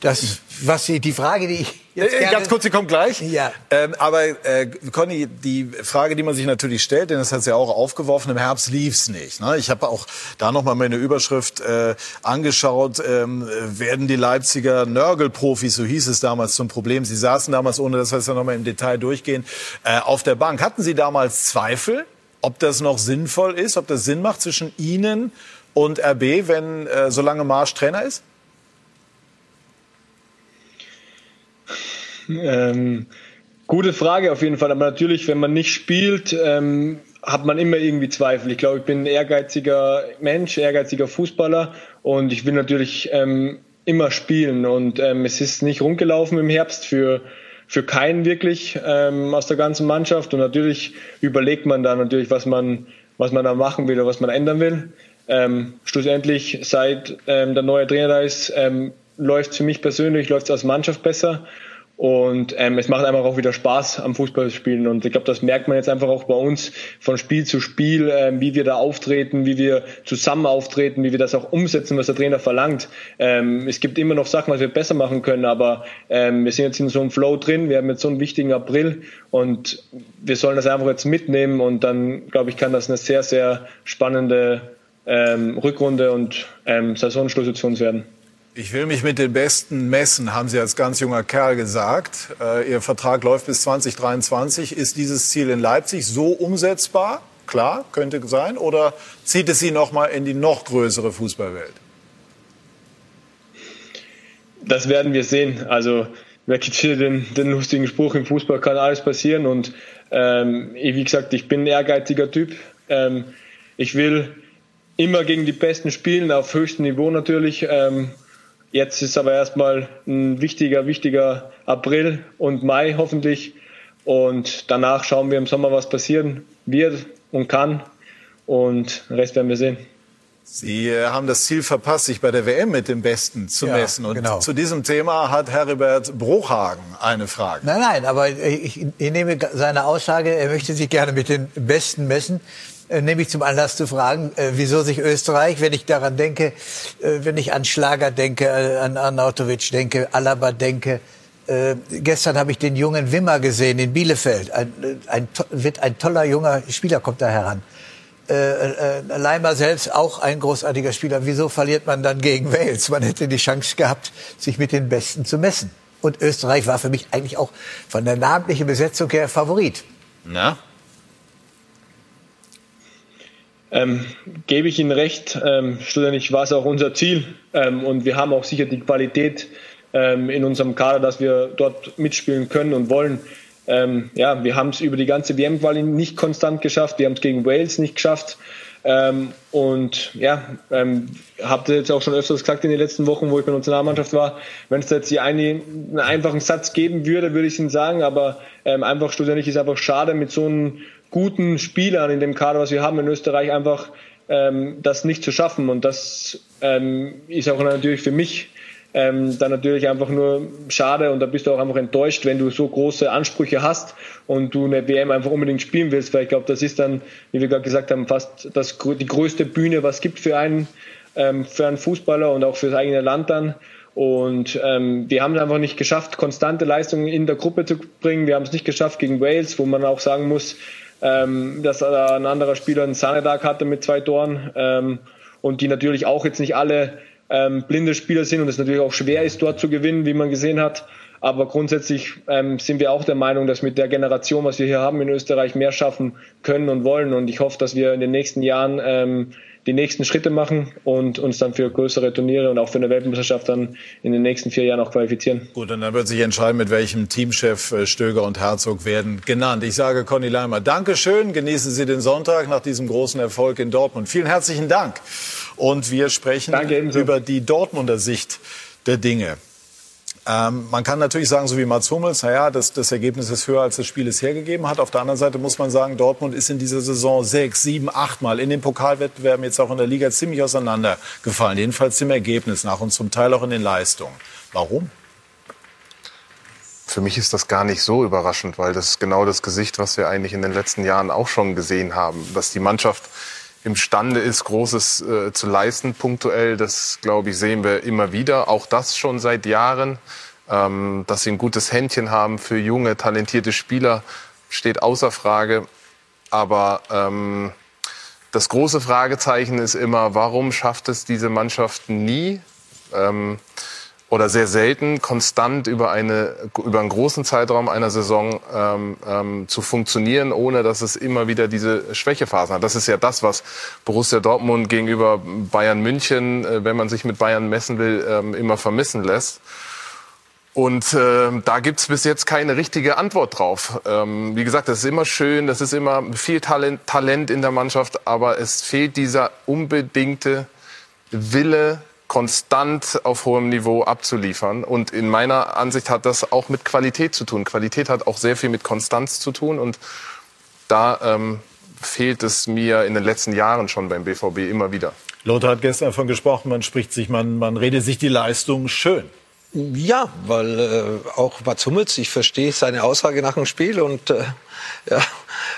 das, was Sie, die Frage, die ich jetzt gerne Ganz kurz, sie kommt gleich. Ja. Ähm, aber äh, Conny, die Frage, die man sich natürlich stellt, denn das hat sie ja auch aufgeworfen, im Herbst lief's nicht. Ne? Ich habe auch da noch mal meine Überschrift äh, angeschaut. Ähm, werden die Leipziger Nörgelprofis, so hieß es damals, zum Problem? Sie saßen damals, ohne dass wir es ja noch mal im Detail durchgehen, äh, auf der Bank. Hatten Sie damals Zweifel, ob das noch sinnvoll ist, ob das Sinn macht zwischen Ihnen und RB, wenn äh, solange Marsch Trainer ist? Ähm, gute Frage auf jeden Fall. Aber natürlich, wenn man nicht spielt, ähm, hat man immer irgendwie Zweifel. Ich glaube, ich bin ein ehrgeiziger Mensch, ehrgeiziger Fußballer und ich will natürlich ähm, immer spielen. Und ähm, es ist nicht rundgelaufen im Herbst für für keinen wirklich ähm, aus der ganzen Mannschaft. Und natürlich überlegt man da natürlich, was man was man da machen will oder was man ändern will. Ähm, schlussendlich, seit ähm, der neue Trainer da ist, ähm, läuft für mich persönlich, läuft es als Mannschaft besser. Und ähm, es macht einfach auch wieder Spaß am Fußballspielen. Und ich glaube, das merkt man jetzt einfach auch bei uns von Spiel zu Spiel, ähm, wie wir da auftreten, wie wir zusammen auftreten, wie wir das auch umsetzen, was der Trainer verlangt. Ähm, es gibt immer noch Sachen, was wir besser machen können, aber ähm, wir sind jetzt in so einem Flow drin. Wir haben jetzt so einen wichtigen April und wir sollen das einfach jetzt mitnehmen. Und dann, glaube ich, kann das eine sehr, sehr spannende ähm, Rückrunde und ähm, Saisonschluss für uns werden. Ich will mich mit den Besten messen, haben Sie als ganz junger Kerl gesagt. Äh, Ihr Vertrag läuft bis 2023. Ist dieses Ziel in Leipzig so umsetzbar? Klar, könnte sein. Oder zieht es Sie noch mal in die noch größere Fußballwelt? Das werden wir sehen. Also wer gibt hier den, den lustigen Spruch, im Fußball kann alles passieren. Und ähm, wie gesagt, ich bin ein ehrgeiziger Typ. Ähm, ich will immer gegen die Besten spielen, auf höchstem Niveau natürlich. Ähm, jetzt ist aber erstmal ein wichtiger, wichtiger April und Mai hoffentlich. Und danach schauen wir im Sommer, was passieren wird und kann. Und den Rest werden wir sehen. Sie äh, haben das Ziel verpasst, sich bei der WM mit dem Besten zu ja, messen. Und genau. zu diesem Thema hat Heribert Bruchhagen eine Frage. Nein, nein, aber ich, ich nehme seine Aussage, er möchte sich gerne mit den Besten messen. Äh, nehme ich zum Anlass zu fragen, äh, wieso sich Österreich, wenn ich daran denke, äh, wenn ich an Schlager denke, an Arnautovic denke, Alaba denke, äh, gestern habe ich den jungen Wimmer gesehen in Bielefeld. Ein, ein, wird ein toller junger Spieler kommt da heran. Äh, äh, Leimer selbst auch ein großartiger Spieler. Wieso verliert man dann gegen Wales? Man hätte die Chance gehabt, sich mit den Besten zu messen. Und Österreich war für mich eigentlich auch von der namentlichen Besetzung her Favorit. Na, ähm, gebe ich Ihnen recht. Ähm, schlussendlich war es auch unser Ziel ähm, und wir haben auch sicher die Qualität ähm, in unserem Kader, dass wir dort mitspielen können und wollen. Ähm, ja, wir haben es über die ganze WM-Quali nicht konstant geschafft. Wir haben es gegen Wales nicht geschafft. Ähm, und ja, ähm, habt ihr jetzt auch schon öfters gesagt in den letzten Wochen, wo ich bei der Nationalmannschaft war, wenn es jetzt die eine, einen einfachen Satz geben würde, würde ich Ihnen sagen, aber ähm, einfach schlussendlich ist es einfach schade, mit so einem guten Spielern in dem Kader, was wir haben in Österreich, einfach ähm, das nicht zu schaffen. Und das ähm, ist auch natürlich für mich ähm, dann natürlich einfach nur schade und da bist du auch einfach enttäuscht, wenn du so große Ansprüche hast und du eine WM einfach unbedingt spielen willst, weil ich glaube, das ist dann, wie wir gerade gesagt haben, fast das, die größte Bühne, was es gibt für einen, ähm, für einen Fußballer und auch für das eigene Land dann. Und ähm, wir haben es einfach nicht geschafft, konstante Leistungen in der Gruppe zu bringen. Wir haben es nicht geschafft gegen Wales, wo man auch sagen muss, ähm, dass ein anderer Spieler einen Sanedag hatte mit zwei Toren ähm, und die natürlich auch jetzt nicht alle ähm, blinde Spieler sind und es natürlich auch schwer ist, dort zu gewinnen, wie man gesehen hat. Aber grundsätzlich ähm, sind wir auch der Meinung, dass mit der Generation, was wir hier haben in Österreich, mehr schaffen können und wollen. Und ich hoffe, dass wir in den nächsten Jahren ähm, die nächsten Schritte machen und uns dann für größere Turniere und auch für eine Weltmeisterschaft dann in den nächsten vier Jahren auch qualifizieren. Gut, und dann wird sich entscheiden, mit welchem Teamchef äh, Stöger und Herzog werden genannt. Ich sage Conny Leimer, Dankeschön, genießen Sie den Sonntag nach diesem großen Erfolg in Dortmund. Vielen herzlichen Dank. Und wir sprechen über die Dortmunder Sicht der Dinge. Ähm, man kann natürlich sagen, so wie Mats Hummels, naja, das, das Ergebnis ist höher, als das Spiel es hergegeben hat. Auf der anderen Seite muss man sagen, Dortmund ist in dieser Saison sechs, sieben, acht Mal in den Pokalwettbewerben jetzt auch in der Liga ziemlich auseinandergefallen. Jedenfalls dem Ergebnis nach und zum Teil auch in den Leistungen. Warum? Für mich ist das gar nicht so überraschend, weil das ist genau das Gesicht, was wir eigentlich in den letzten Jahren auch schon gesehen haben. Dass die Mannschaft imstande ist, Großes äh, zu leisten punktuell. Das, glaube ich, sehen wir immer wieder. Auch das schon seit Jahren. Ähm, dass sie ein gutes Händchen haben für junge, talentierte Spieler, steht außer Frage. Aber ähm, das große Fragezeichen ist immer, warum schafft es diese Mannschaft nie? Ähm, oder sehr selten konstant über, eine, über einen großen Zeitraum einer Saison ähm, ähm, zu funktionieren, ohne dass es immer wieder diese Schwächephasen hat. Das ist ja das, was Borussia Dortmund gegenüber Bayern München, äh, wenn man sich mit Bayern messen will, ähm, immer vermissen lässt. Und äh, da gibt's bis jetzt keine richtige Antwort drauf. Ähm, wie gesagt, das ist immer schön, das ist immer viel Talent, Talent in der Mannschaft, aber es fehlt dieser unbedingte Wille, konstant auf hohem Niveau abzuliefern. Und in meiner Ansicht hat das auch mit Qualität zu tun. Qualität hat auch sehr viel mit Konstanz zu tun. Und da ähm, fehlt es mir in den letzten Jahren schon beim BVB immer wieder. Lothar hat gestern davon gesprochen, man spricht sich, man, man redet sich die Leistung schön. Ja, weil äh, auch Mats Hummels, ich verstehe seine Aussage nach dem Spiel und äh, ja,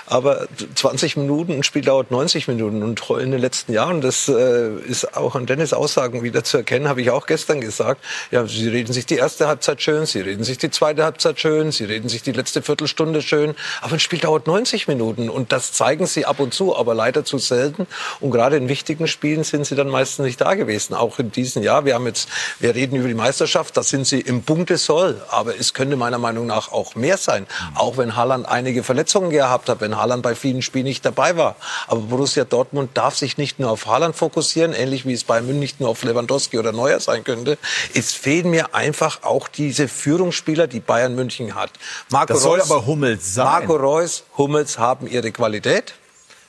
aber 20 Minuten, ein Spiel dauert 90 Minuten. Und in den letzten Jahren, das äh, ist auch an Dennis Aussagen wieder zu erkennen, habe ich auch gestern gesagt. Ja, sie reden sich die erste Halbzeit schön, sie reden sich die zweite Halbzeit schön, sie reden sich die letzte Viertelstunde schön. Aber ein Spiel dauert 90 Minuten und das zeigen sie ab und zu, aber leider zu selten. Und gerade in wichtigen Spielen sind sie dann meistens nicht da gewesen. Auch in diesem Jahr. Wir haben jetzt, wir reden über die Meisterschaft, da sind sie im Punktesoll. Aber es könnte meiner Meinung nach auch mehr sein. Auch wenn Haaland einige Verletzungen gehabt hat, wenn Haaland bei vielen Spielen nicht dabei war. Aber Borussia Dortmund darf sich nicht nur auf Haaland fokussieren, ähnlich wie es bei München nicht nur auf Lewandowski oder Neuer sein könnte. Es fehlen mir einfach auch diese Führungsspieler, die Bayern München hat. Marco das soll Reus, aber Hummels sein. Marco Reus, Hummels haben ihre Qualität,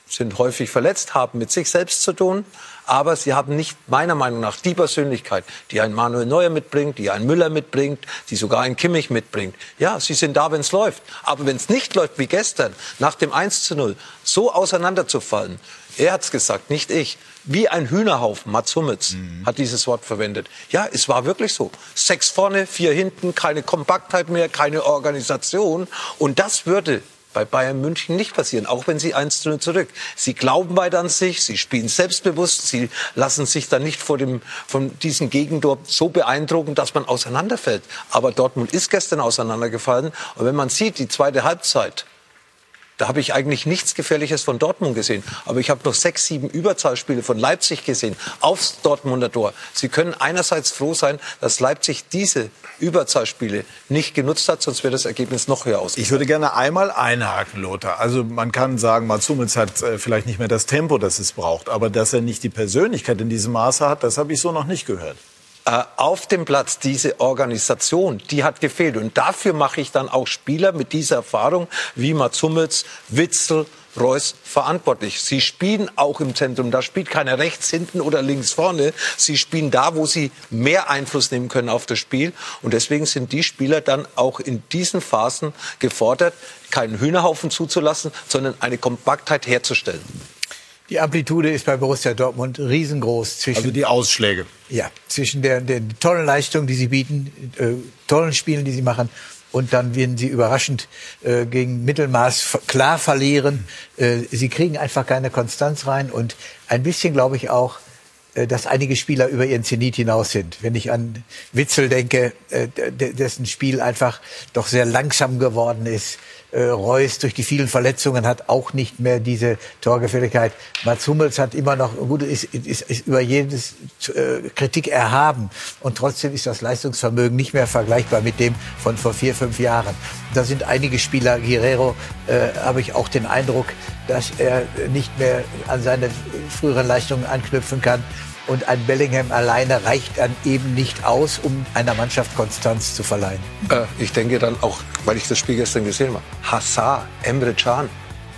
sind häufig verletzt, haben mit sich selbst zu tun. Aber sie haben nicht, meiner Meinung nach, die Persönlichkeit, die ein Manuel Neuer mitbringt, die ein Müller mitbringt, die sogar ein Kimmich mitbringt. Ja, sie sind da, wenn es läuft. Aber wenn es nicht läuft wie gestern, nach dem 1 zu 0, so auseinanderzufallen, er hat's gesagt, nicht ich. Wie ein Hühnerhaufen, Mats Hummels mhm. hat dieses Wort verwendet. Ja, es war wirklich so. Sechs vorne, vier hinten, keine Kompaktheit mehr, keine Organisation. Und das würde bei Bayern München nicht passieren, auch wenn sie 1 zu 0 zurück. Sie glauben weiter an sich, sie spielen selbstbewusst, sie lassen sich dann nicht vor dem, von diesem Gegentor so beeindrucken, dass man auseinanderfällt. Aber Dortmund ist gestern auseinandergefallen. Und wenn man sieht, die zweite Halbzeit, da habe ich eigentlich nichts Gefährliches von Dortmund gesehen. Aber ich habe noch sechs, sieben Überzahlspiele von Leipzig gesehen aufs Dortmunder Tor. Sie können einerseits froh sein, dass Leipzig diese Überzahlspiele nicht genutzt hat, sonst wäre das Ergebnis noch höher ausgefallen. Ich würde gerne einmal einhaken, Lothar. Also man kann sagen, Mats Hummels hat äh, vielleicht nicht mehr das Tempo, das es braucht. Aber dass er nicht die Persönlichkeit in diesem Maße hat, das habe ich so noch nicht gehört. Äh, auf dem Platz diese Organisation, die hat gefehlt. Und dafür mache ich dann auch Spieler mit dieser Erfahrung wie Mats Hummels, Witzel, Reus verantwortlich. Sie spielen auch im Zentrum. Da spielt keiner rechts hinten oder links vorne. Sie spielen da, wo sie mehr Einfluss nehmen können auf das Spiel. Und deswegen sind die Spieler dann auch in diesen Phasen gefordert, keinen Hühnerhaufen zuzulassen, sondern eine Kompaktheit herzustellen. Die Amplitude ist bei Borussia Dortmund riesengroß. Zwischen, also die Ausschläge. Ja, zwischen der, der tollen Leistung, die sie bieten, äh, tollen Spielen, die sie machen, und dann werden sie überraschend äh, gegen Mittelmaß klar verlieren. Äh, sie kriegen einfach keine Konstanz rein und ein bisschen, glaube ich, auch äh, dass einige Spieler über ihren Zenit hinaus sind. Wenn ich an Witzel denke, äh, dessen Spiel einfach doch sehr langsam geworden ist. Äh, Reus durch die vielen Verletzungen hat auch nicht mehr diese Torgefälligkeit. Mats Hummels hat immer noch, gut, ist, ist, ist über jedes Kritik erhaben. Und trotzdem ist das Leistungsvermögen nicht mehr vergleichbar mit dem von vor vier, fünf Jahren. Da sind einige Spieler, Guerrero, äh, habe ich auch den Eindruck, dass er nicht mehr an seine früheren Leistungen anknüpfen kann. Und ein Bellingham alleine reicht dann eben nicht aus, um einer Mannschaft Konstanz zu verleihen. Äh, ich denke dann auch, weil ich das Spiel gestern gesehen habe, Hassar, Emre Can.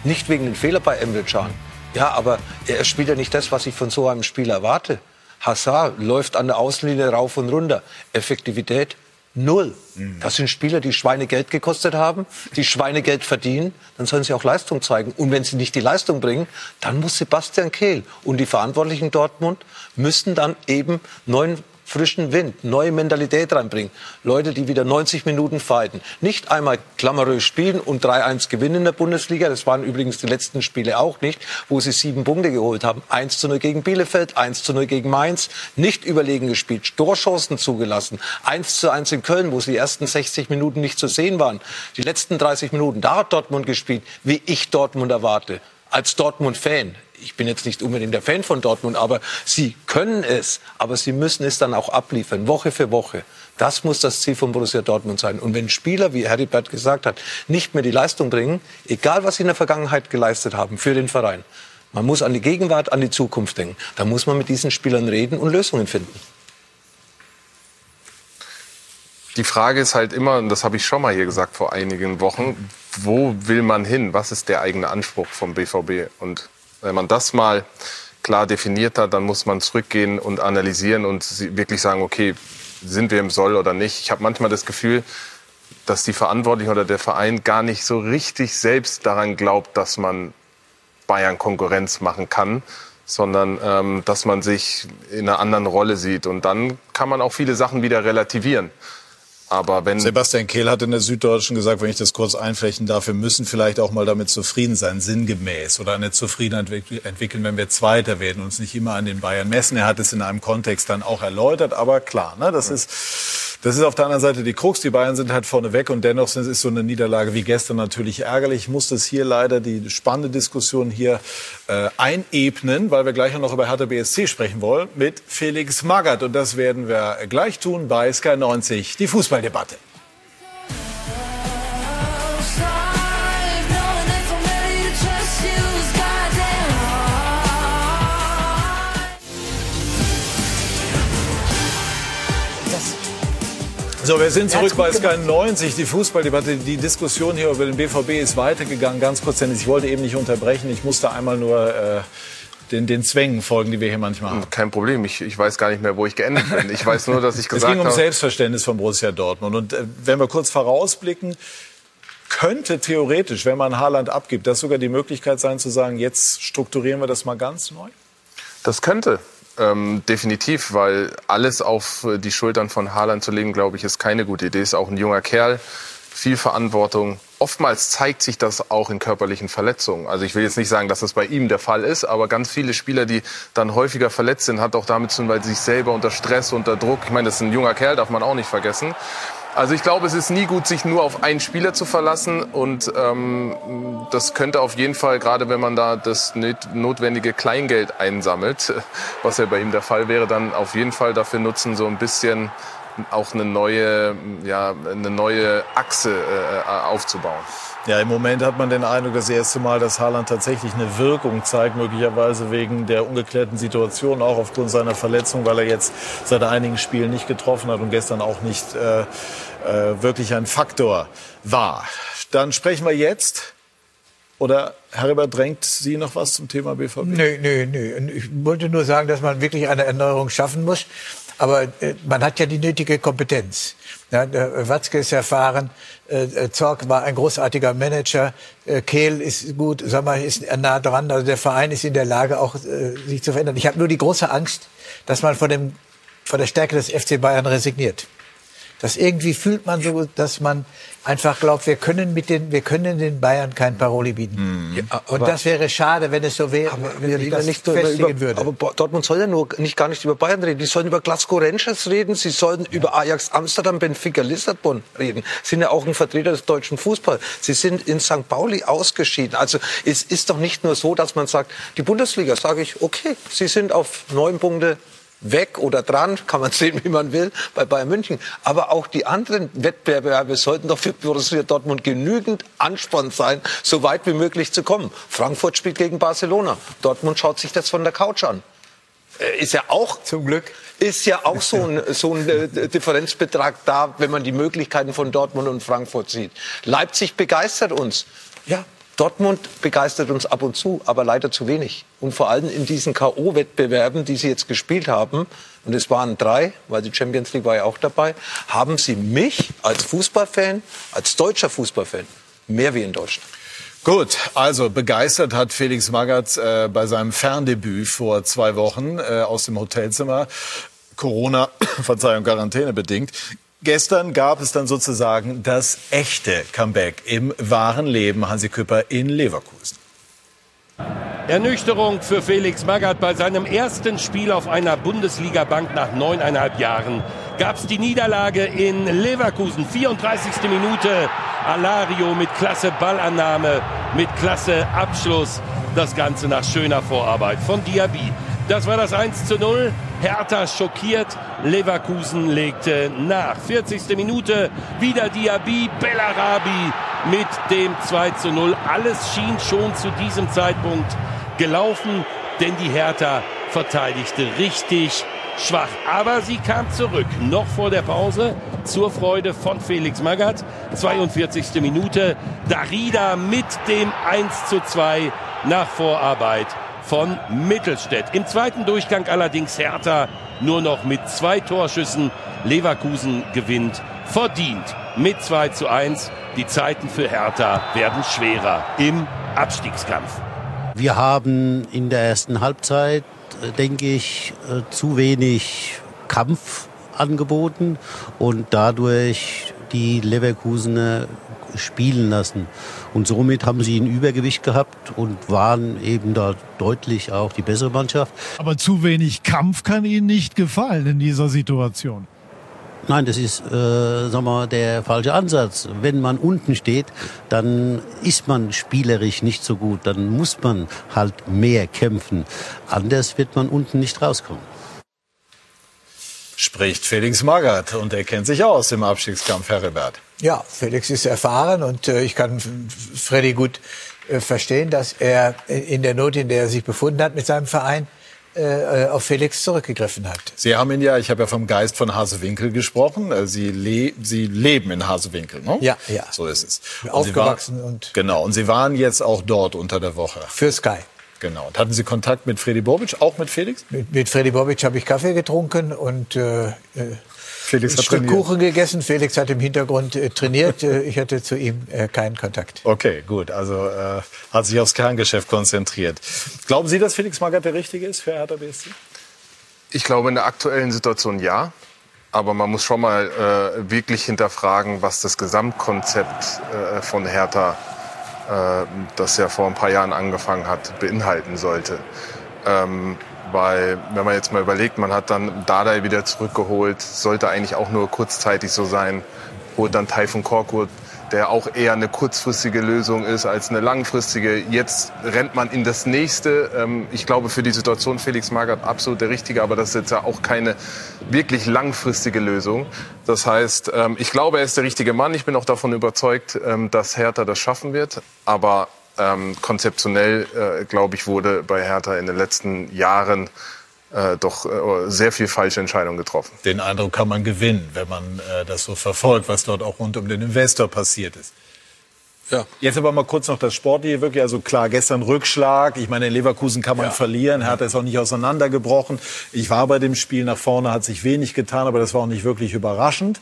Nicht wegen den Fehler bei Emre Can. Ja, aber er spielt ja nicht das, was ich von so einem Spiel erwarte. Hassar läuft an der Außenlinie rauf und runter. Effektivität Null. Mhm. Das sind Spieler, die Schweinegeld gekostet haben, die Schweinegeld verdienen. Dann sollen sie auch Leistung zeigen. Und wenn sie nicht die Leistung bringen, dann muss Sebastian Kehl und die Verantwortlichen Dortmund müssen dann eben neuen frischen Wind, neue Mentalität reinbringen. Leute, die wieder 90 Minuten fighten. Nicht einmal klammerös spielen und 3-1 gewinnen in der Bundesliga. Das waren übrigens die letzten Spiele auch nicht, wo sie sieben Punkte geholt haben. 1 zu 0 gegen Bielefeld, 1 zu 0 gegen Mainz. Nicht überlegen gespielt, Torchancen zugelassen. 1 zu 1 in Köln, wo sie die ersten 60 Minuten nicht zu sehen waren. Die letzten 30 Minuten, da hat Dortmund gespielt, wie ich Dortmund erwarte als Dortmund-Fan ich bin jetzt nicht unbedingt der Fan von Dortmund, aber sie können es, aber sie müssen es dann auch abliefern, Woche für Woche. Das muss das Ziel von Borussia Dortmund sein. Und wenn Spieler, wie Heribert gesagt hat, nicht mehr die Leistung bringen, egal was sie in der Vergangenheit geleistet haben für den Verein, man muss an die Gegenwart, an die Zukunft denken. Da muss man mit diesen Spielern reden und Lösungen finden. Die Frage ist halt immer, und das habe ich schon mal hier gesagt vor einigen Wochen, wo will man hin? Was ist der eigene Anspruch vom BVB? Und wenn man das mal klar definiert hat, dann muss man zurückgehen und analysieren und wirklich sagen, okay, sind wir im Soll oder nicht. Ich habe manchmal das Gefühl, dass die Verantwortlichen oder der Verein gar nicht so richtig selbst daran glaubt, dass man Bayern Konkurrenz machen kann, sondern ähm, dass man sich in einer anderen Rolle sieht. Und dann kann man auch viele Sachen wieder relativieren. Aber wenn Sebastian Kehl hat in der Süddeutschen gesagt, wenn ich das kurz einflächen darf, wir müssen vielleicht auch mal damit zufrieden sein, sinngemäß oder eine Zufriedenheit entwickeln, wenn wir Zweiter werden, uns nicht immer an den Bayern messen. Er hat es in einem Kontext dann auch erläutert, aber klar, ne, das ist das ist auf der anderen Seite die Krux. Die Bayern sind halt vorne weg und dennoch ist so eine Niederlage wie gestern natürlich ärgerlich. Ich muss das hier leider die spannende Diskussion hier äh, einebnen, weil wir gleich noch über Hertha BSC sprechen wollen mit Felix Magath und das werden wir gleich tun bei Sky 90, die Fußballdebatte. So, wir sind zurück bei Sky 90, die Fußballdebatte. Die Diskussion hier über den BVB ist weitergegangen. Ganz kurz, denn ich wollte eben nicht unterbrechen. Ich musste einmal nur äh, den, den Zwängen folgen, die wir hier manchmal haben. Kein Problem. Ich, ich weiß gar nicht mehr, wo ich geendet bin. Ich weiß nur, dass ich gesagt habe... Es ging um Selbstverständnis von Borussia Dortmund. Und äh, wenn wir kurz vorausblicken, könnte theoretisch, wenn man Haaland abgibt, das sogar die Möglichkeit sein zu sagen, jetzt strukturieren wir das mal ganz neu? Das könnte. Ähm, definitiv, weil alles auf die Schultern von Haaland zu legen, glaube ich, ist keine gute Idee. Ist auch ein junger Kerl, viel Verantwortung. Oftmals zeigt sich das auch in körperlichen Verletzungen. Also ich will jetzt nicht sagen, dass das bei ihm der Fall ist, aber ganz viele Spieler, die dann häufiger verletzt sind, hat auch damit zu tun, weil sie sich selber unter Stress, unter Druck, ich meine, das ist ein junger Kerl, darf man auch nicht vergessen, also ich glaube, es ist nie gut, sich nur auf einen Spieler zu verlassen. Und ähm, das könnte auf jeden Fall, gerade wenn man da das notwendige Kleingeld einsammelt, was ja bei ihm der Fall wäre, dann auf jeden Fall dafür nutzen, so ein bisschen auch eine neue, ja, eine neue Achse äh, aufzubauen. Ja, im Moment hat man den Eindruck, das erste Mal, dass Haaland tatsächlich eine Wirkung zeigt, möglicherweise wegen der ungeklärten Situation, auch aufgrund seiner Verletzung, weil er jetzt seit einigen Spielen nicht getroffen hat und gestern auch nicht äh, äh, wirklich ein Faktor war. Dann sprechen wir jetzt. Oder Herbert drängt Sie noch was zum Thema BVB? Nö, nö, nö. Ich wollte nur sagen, dass man wirklich eine Erneuerung schaffen muss. Aber äh, man hat ja die nötige Kompetenz. Ja, der Watzke ist erfahren, äh, äh, Zorc war ein großartiger Manager, äh, Kehl ist gut, Sommer ist nah dran. Also der Verein ist in der Lage, auch äh, sich zu verändern. Ich habe nur die große Angst, dass man von, dem, von der Stärke des FC Bayern resigniert. Dass irgendwie fühlt man so, dass man einfach glaubt, wir können mit den, wir können den Bayern kein Paroli bieten. Ja, und das wäre schade, wenn es so wäre, wenn wir das nicht festigen über, würde. aber Dortmund soll ja nur nicht gar nicht über Bayern reden. Die sollen über Glasgow Rangers reden. Sie sollen über Ajax Amsterdam, Benfica Lissabon reden. Sind ja auch ein Vertreter des deutschen Fußballs. Sie sind in St. Pauli ausgeschieden. Also es ist doch nicht nur so, dass man sagt, die Bundesliga, sage ich, okay, Sie sind auf neun Punkte weg oder dran, kann man sehen, wie man will, bei Bayern München. Aber auch die anderen Wettbewerbe sollten doch für Borussia Dortmund genügend Ansporn sein, so weit wie möglich zu kommen. Frankfurt spielt gegen Barcelona. Dortmund schaut sich das von der Couch an. Äh, Ist ja auch zum Glück ist ja auch so ein, so ein äh, Differenzbetrag da, wenn man die Möglichkeiten von Dortmund und Frankfurt sieht. Leipzig begeistert uns. Ja, Dortmund begeistert uns ab und zu, aber leider zu wenig. Und vor allem in diesen K.O.-Wettbewerben, die sie jetzt gespielt haben, und es waren drei, weil die Champions League war ja auch dabei, haben sie mich als Fußballfan, als deutscher Fußballfan, mehr wie in Deutschland. Gut, also begeistert hat Felix Magath äh, bei seinem Ferndebüt vor zwei Wochen äh, aus dem Hotelzimmer. Corona, Verzeihung, Quarantäne bedingt. Gestern gab es dann sozusagen das echte Comeback im wahren Leben Hansi Küpper in Leverkusen. Ernüchterung für Felix Magath bei seinem ersten Spiel auf einer Bundesliga-Bank nach neuneinhalb Jahren. Gab es die Niederlage in Leverkusen, 34. Minute. Alario mit klasse Ballannahme, mit klasse Abschluss. Das Ganze nach schöner Vorarbeit von Diaby. Das war das 1 zu 0. Hertha schockiert. Leverkusen legte nach. 40. Minute wieder Diaby, Bellarabi mit dem 2 zu 0. Alles schien schon zu diesem Zeitpunkt gelaufen, denn die Hertha verteidigte richtig schwach. Aber sie kam zurück, noch vor der Pause, zur Freude von Felix Magath. 42. Minute, Darida mit dem 1 zu 2 nach Vorarbeit von Mittelstädt. Im zweiten Durchgang allerdings Hertha nur noch mit zwei Torschüssen. Leverkusen gewinnt verdient mit 2 zu 1. Die Zeiten für Hertha werden schwerer im Abstiegskampf. Wir haben in der ersten Halbzeit, äh, denke ich, äh, zu wenig Kampf angeboten und dadurch die Leverkusener spielen lassen. Und somit haben sie ein Übergewicht gehabt und waren eben da deutlich auch die bessere Mannschaft. Aber zu wenig Kampf kann Ihnen nicht gefallen in dieser Situation. Nein, das ist äh, sag mal, der falsche Ansatz. Wenn man unten steht, dann ist man spielerisch nicht so gut. Dann muss man halt mehr kämpfen. Anders wird man unten nicht rauskommen. Spricht Felix Magath und er kennt sich aus im Abstiegskampf, Heribert. Ja, Felix ist erfahren und äh, ich kann Freddy gut äh, verstehen, dass er in der Not, in der er sich befunden hat mit seinem Verein, äh, auf Felix zurückgegriffen hat. Sie haben ihn ja, ich habe ja vom Geist von Hasewinkel gesprochen. Äh, Sie, le Sie leben in Hasewinkel, ne? Ja, ja. So ist es. Und Aufgewachsen waren, und genau. Und Sie waren jetzt auch dort unter der Woche. Für Sky. Genau. Und hatten Sie Kontakt mit Freddy Bobic, auch mit Felix? Mit, mit Freddy Bobic habe ich Kaffee getrunken und äh, Felix ein hat Stück trainiert. Kuchen gegessen. Felix hat im Hintergrund äh, trainiert. Äh, ich hatte zu ihm äh, keinen Kontakt. Okay, gut. Also äh, hat sich aufs Kerngeschäft konzentriert. Glauben Sie, dass Felix Magath der Richtige ist für Hertha BSC? Ich glaube, in der aktuellen Situation ja. Aber man muss schon mal äh, wirklich hinterfragen, was das Gesamtkonzept äh, von Hertha, äh, das ja vor ein paar Jahren angefangen hat, beinhalten sollte. Ähm, weil, wenn man jetzt mal überlegt, man hat dann Dardai wieder zurückgeholt, sollte eigentlich auch nur kurzzeitig so sein, holt dann Taifun Korkut, der auch eher eine kurzfristige Lösung ist als eine langfristige. Jetzt rennt man in das nächste. Ähm, Ich glaube, für die Situation Felix Magath absolut der Richtige, aber das ist jetzt ja auch keine wirklich langfristige Lösung. Das heißt, ähm, ich glaube, er ist der richtige Mann. Ich bin auch davon überzeugt, ähm, dass Hertha das schaffen wird. Aber konzeptionell, äh, glaube ich, wurde bei Hertha in den letzten Jahren äh, doch äh, sehr viel falsche Entscheidungen getroffen. Den Eindruck kann man gewinnen, wenn man äh, das so verfolgt, was dort auch rund um den Investor passiert ist. Ja. Jetzt aber mal kurz noch das Sportliche wirklich. Also klar, gestern Rückschlag. Ich meine, in Leverkusen kann man Ja. verlieren. Hertha ist auch nicht auseinandergebrochen. Ich war bei dem Spiel nach vorne, hat sich wenig getan, aber das war auch nicht wirklich überraschend.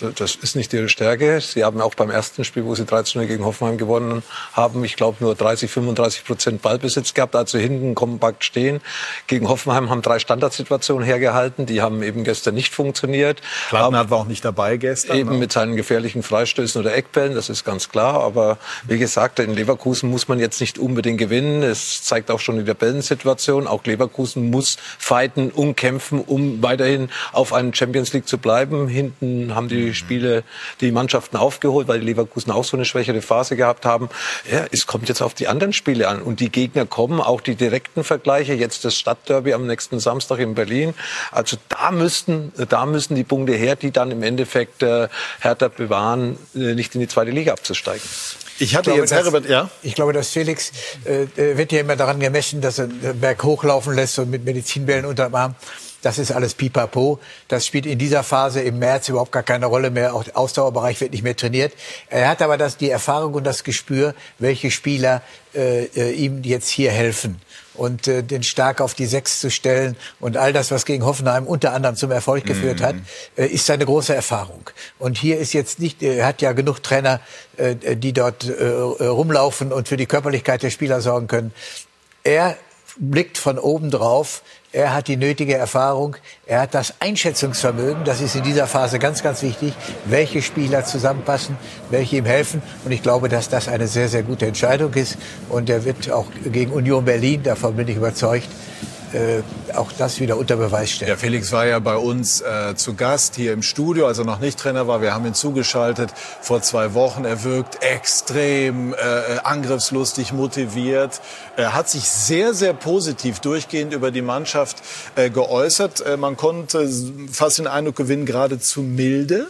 Das ist nicht ihre Stärke. Sie haben auch beim ersten Spiel, wo sie 13 gegen Hoffenheim gewonnen haben, ich glaube nur 30, 35 Prozent Ballbesitz gehabt, also hinten kompakt stehen. Gegen Hoffenheim haben drei Standardsituationen hergehalten, die haben eben gestern nicht funktioniert. Plattenhardt war auch nicht dabei gestern. Eben ne? mit seinen gefährlichen Freistößen oder Eckbällen, das ist ganz klar. Aber wie gesagt, in Leverkusen muss man jetzt nicht unbedingt gewinnen. Es zeigt auch schon die Tabellensituation. Auch Leverkusen muss fighten, umkämpfen, um weiterhin auf einen Champions League zu bleiben. Hinten haben die Spiele die Mannschaften aufgeholt, weil die Leverkusen auch so eine schwächere Phase gehabt haben. Ja, es kommt jetzt auf die anderen Spiele an. Und die Gegner kommen, auch die direkten Vergleiche. Jetzt das Stadtderby am nächsten Samstag in Berlin. Also da müssten, da müssen die Punkte her, die dann im Endeffekt äh, Hertha bewahren, äh, nicht in die zweite Liga abzusteigen. Ich hatte glaube, jetzt dass- Herbert, ja? Ich glaube, dass Felix äh, äh, wird ja immer daran gemessen, dass er den Berg hochlaufen lässt und mit Medizinbällen unterm Arm. Das ist alles pipapo. Das spielt in dieser Phase im März überhaupt gar keine Rolle mehr. Auch der Ausdauerbereich wird nicht mehr trainiert. Er hat aber das, die Erfahrung und das Gespür, welche Spieler äh, äh, ihm jetzt hier helfen. Und äh, den stark auf die Sechs zu stellen und all das, was gegen Hoffenheim unter anderem zum Erfolg geführt hat, äh, ist seine große Erfahrung. Und hier ist jetzt nicht, er hat ja genug Trainer, äh, die dort äh, rumlaufen und für die Körperlichkeit der Spieler sorgen können. Er blickt von oben drauf. Er hat die nötige Erfahrung. Er hat das Einschätzungsvermögen. Das ist in dieser Phase ganz, ganz wichtig. Welche Spieler zusammenpassen, welche ihm helfen. Und ich glaube, dass das eine sehr, sehr gute Entscheidung ist. Und er wird auch gegen Union Berlin, davon bin ich überzeugt, äh, auch das wieder unter Beweis stellen. Ja, Felix war ja bei uns äh, zu Gast hier im Studio, als er noch nicht Trainer war. Wir haben ihn zugeschaltet vor zwei Wochen. Er wirkt extrem äh, angriffslustig, motiviert. Er hat sich sehr, sehr positiv durchgehend über die Mannschaft äh, geäußert. Äh, man konnte fast den Eindruck gewinnen, geradezu milde.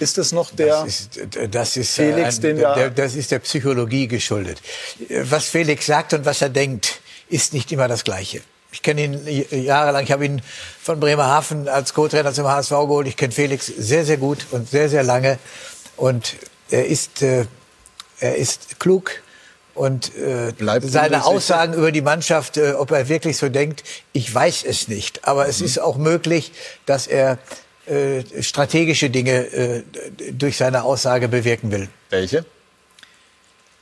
Ist das noch der Das ist, das ist, Felix, äh, ein, den wir der, das ist der Psychologie geschuldet. Äh, Was Felix sagt und was er denkt, ist nicht immer das Gleiche. Ich kenne ihn jahrelang. Ich habe ihn von Bremerhaven als Co-Trainer zum HSV geholt. Ich kenne Felix sehr, sehr gut und sehr, sehr lange. Und er ist, äh, er ist klug und äh, Bleibt seine sicher? Aussagen über die Mannschaft, äh, ob er wirklich so denkt, ich weiß es nicht. Aber es ist auch möglich, dass er äh, strategische Dinge äh, durch seine Aussage bewirken will. Welche?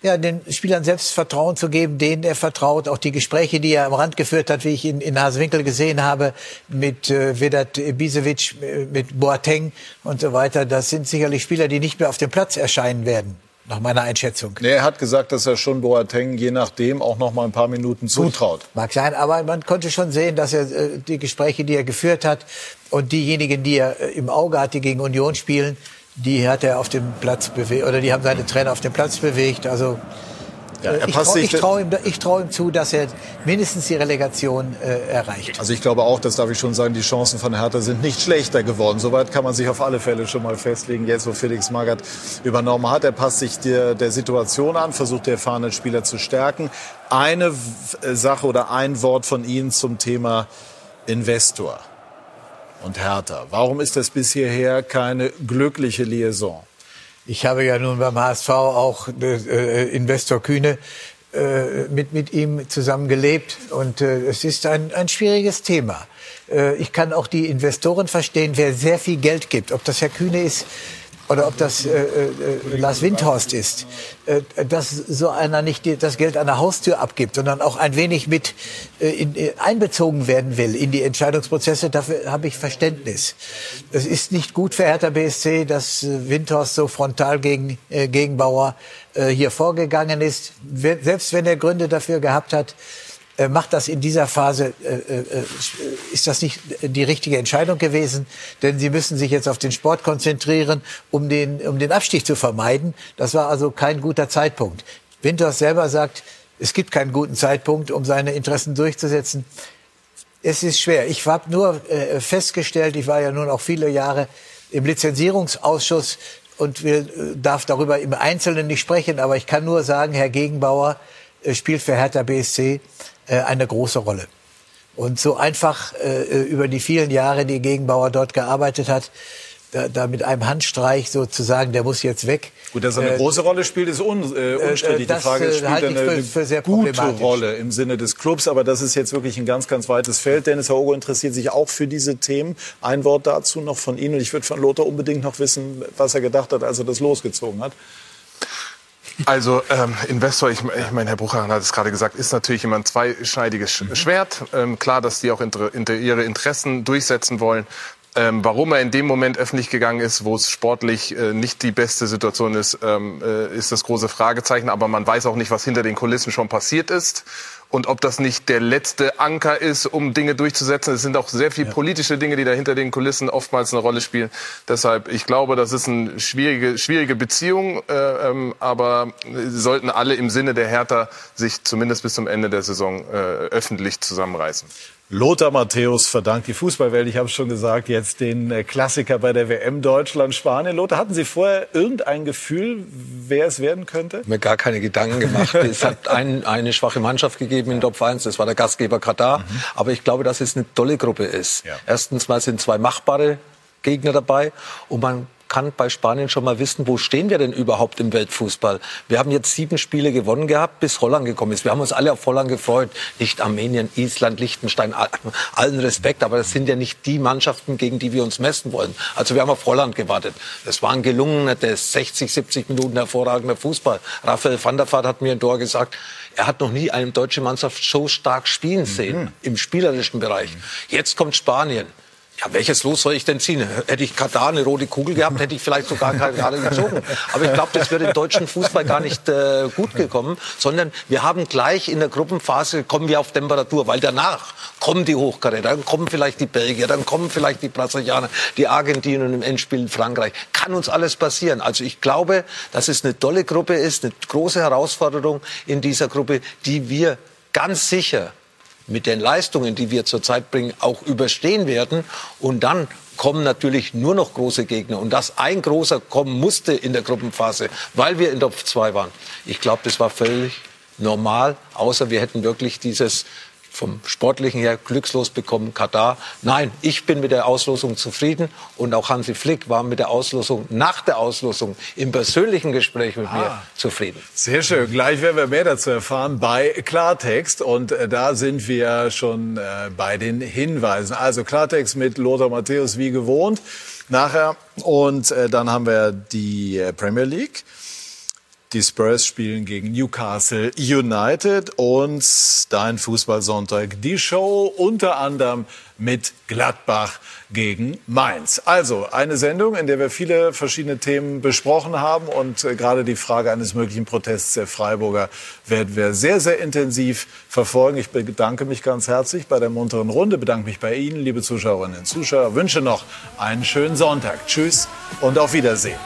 Ja, den Spielern selbst Vertrauen zu geben, denen er vertraut. Auch die Gespräche, die er am Rand geführt hat, wie ich in, in Hasewinkel gesehen habe, mit äh, Vedat Ibisevic, äh, mit Boateng und so weiter. Das sind sicherlich Spieler, die nicht mehr auf dem Platz erscheinen werden, nach meiner Einschätzung. Nee, er hat gesagt, dass er schon Boateng je nachdem auch noch mal ein paar Minuten zutraut. Mag sein, aber man konnte schon sehen, dass er äh, die Gespräche, die er geführt hat und diejenigen, die er äh, im Auge hat, die gegen Union spielen, die hat er auf dem Platz bewegt oder die haben seine Trainer auf dem Platz bewegt. Also Ja, äh, er ich passt traue sich- trau ihm, ich trau ihm zu, dass er mindestens die Relegation äh, erreicht. Also ich glaube auch, das darf ich schon sagen, die Chancen von Hertha sind nicht schlechter geworden. Soweit kann man sich auf alle Fälle schon mal festlegen. Jetzt, wo Felix Magath übernommen hat, er passt sich der, der Situation an, versucht die erfahrenen Spieler zu stärken. Eine W- Sache oder ein Wort von Ihnen zum Thema Investor und Hertha. Warum ist das bis hierher keine glückliche Liaison? Ich habe ja nun beim HSV auch äh, Investor Kühne äh, mit, mit ihm zusammen gelebt und äh, es ist ein, ein schwieriges Thema. Äh, ich kann auch die Investoren verstehen, wer sehr viel Geld gibt, ob das Herr Kühne ist oder ob das äh, äh, Lars Windhorst ist, äh, dass so einer nicht das Geld an der Haustür abgibt, sondern auch ein wenig mit äh, in, äh, einbezogen werden will in die Entscheidungsprozesse. Dafür habe ich Verständnis. Es ist nicht gut für Hertha BSC, dass äh, Windhorst so frontal gegen äh, Gegenbauer äh, hier vorgegangen ist. Selbst wenn er Gründe dafür gehabt hat, äh, macht das in dieser Phase, äh, äh, äh, ist das nicht die richtige Entscheidung gewesen? Denn sie müssen sich jetzt auf den Sport konzentrieren, um den, um den Abstieg zu vermeiden. Das war also kein guter Zeitpunkt. Winters selber sagt, es gibt keinen guten Zeitpunkt, um seine Interessen durchzusetzen. Es ist schwer. Ich habe nur äh, festgestellt, ich war ja nun auch viele Jahre im Lizenzierungsausschuss und will, darf darüber im Einzelnen nicht sprechen, aber ich kann nur sagen, Herr Gegenbauer spielt für Hertha BSC äh, eine große Rolle. Und so einfach äh, über die vielen Jahre, die Gegenbauer dort gearbeitet hat, da, da mit einem Handstreich sozusagen, der muss jetzt weg. Gut, dass er eine Äh, große Rolle spielt, ist un, äh, unstrittig. das, die Frage ist, äh, spielt er eine, für- für sehr gute. Rolle im Sinne des Clubs? Aber das ist jetzt wirklich ein ganz, ganz weites Feld. Dennis Hogo interessiert sich auch für diese Themen. Ein Wort dazu noch von Ihnen. Und ich würde von Lothar unbedingt noch wissen, was er gedacht hat, als er das losgezogen hat. Also ähm, Investor, ich, ich meine, Herr Bruchhagen hat es gerade gesagt, ist natürlich immer ein zweischneidiges Sch- Schwert. Ähm, klar, dass die auch inter, inter, ihre Interessen durchsetzen wollen. Ähm, warum er in dem Moment öffentlich gegangen ist, wo es sportlich äh, nicht die beste Situation ist, ähm, äh, ist das große Fragezeichen. Aber man weiß auch nicht, was hinter den Kulissen schon passiert ist. Und ob das nicht der letzte Anker ist, um Dinge durchzusetzen. Es sind auch sehr viele politische Dinge, die da hinter den Kulissen oftmals eine Rolle spielen. Deshalb, ich glaube, das ist eine schwierige, schwierige Beziehung. Äh, ähm, aber sollten alle im Sinne der Hertha sich zumindest bis zum Ende der Saison äh, öffentlich zusammenreißen. Lothar Matthäus verdankt die Fußballwelt, ich habe es schon gesagt, jetzt den äh, Klassiker bei der WM Deutschland-Spanien. Lothar, hatten Sie vorher irgendein Gefühl, wer es werden könnte? mir gar keine Gedanken gemacht. es hat ein, eine schwache Mannschaft gegeben in Top 1, das war der Gastgeber Katar. Aber ich glaube, dass es eine tolle Gruppe ist. Erstens mal sind zwei machbare Gegner dabei und man kann bei Spanien schon mal wissen, wo stehen wir denn überhaupt im Weltfußball. Wir haben jetzt sieben Spiele gewonnen gehabt, bis Holland gekommen ist. Wir haben uns alle auf Holland gefreut. Nicht Armenien, Island, Liechtenstein, all- allen Respekt, aber das sind ja nicht die Mannschaften, gegen die wir uns messen wollen. Also wir haben auf Holland gewartet. Es war ein gelungener, der 60, 70 Minuten hervorragender Fußball. Raphael van der Vaart hat mir ein Tor gesagt, er hat noch nie eine deutsche Mannschaft so stark spielen sehen im spielerischen Bereich. Jetzt kommt Spanien. Ja, welches Los soll ich denn ziehen? Hätte ich Katar eine rote Kugel gehabt, hätte ich vielleicht sogar gerade gezogen. Aber ich glaube, das wäre im deutschen Fußball gar nicht äh, gut gekommen, sondern wir haben gleich in der Gruppenphase, kommen wir auf Temperatur, weil danach kommen die Hochkaräter, dann kommen vielleicht die Belgier, dann kommen vielleicht die Brasilianer, die Argentinier und im Endspiel in Frankreich. Kann uns alles passieren. Also ich glaube, dass es eine tolle Gruppe ist, eine große Herausforderung in dieser Gruppe, die wir ganz sicher mit den Leistungen, die wir zurzeit bringen, auch überstehen werden. Und dann kommen natürlich nur noch große Gegner. Und dass ein großer kommen musste in der Gruppenphase, weil wir in Top 2 waren. Ich glaube, das war völlig normal, außer wir hätten wirklich dieses vom Sportlichen her glückslos bekommen, Katar. Nein, ich bin mit der Auslosung zufrieden und auch Hansi Flick war mit der Auslosung, nach der Auslosung im persönlichen Gespräch mit mir zufrieden. Sehr schön. Gleich werden wir mehr dazu erfahren bei Klartext. Und äh, da sind wir schon äh, bei den Hinweisen. Also Klartext mit Lothar Matthäus wie gewohnt nachher. Und äh, dann haben wir die Premier League. Die Spurs spielen gegen Newcastle United und dein Fußballsonntag. Die Show unter anderem mit Gladbach gegen Mainz. Also eine Sendung, in der wir viele verschiedene Themen besprochen haben und äh, gerade die Frage eines möglichen Protests der Freiburger werden wir sehr, sehr intensiv verfolgen. Ich bedanke mich ganz herzlich bei der munteren Runde, bedanke mich bei Ihnen, liebe Zuschauerinnen und Zuschauer, wünsche noch einen schönen Sonntag. Tschüss und auf Wiedersehen.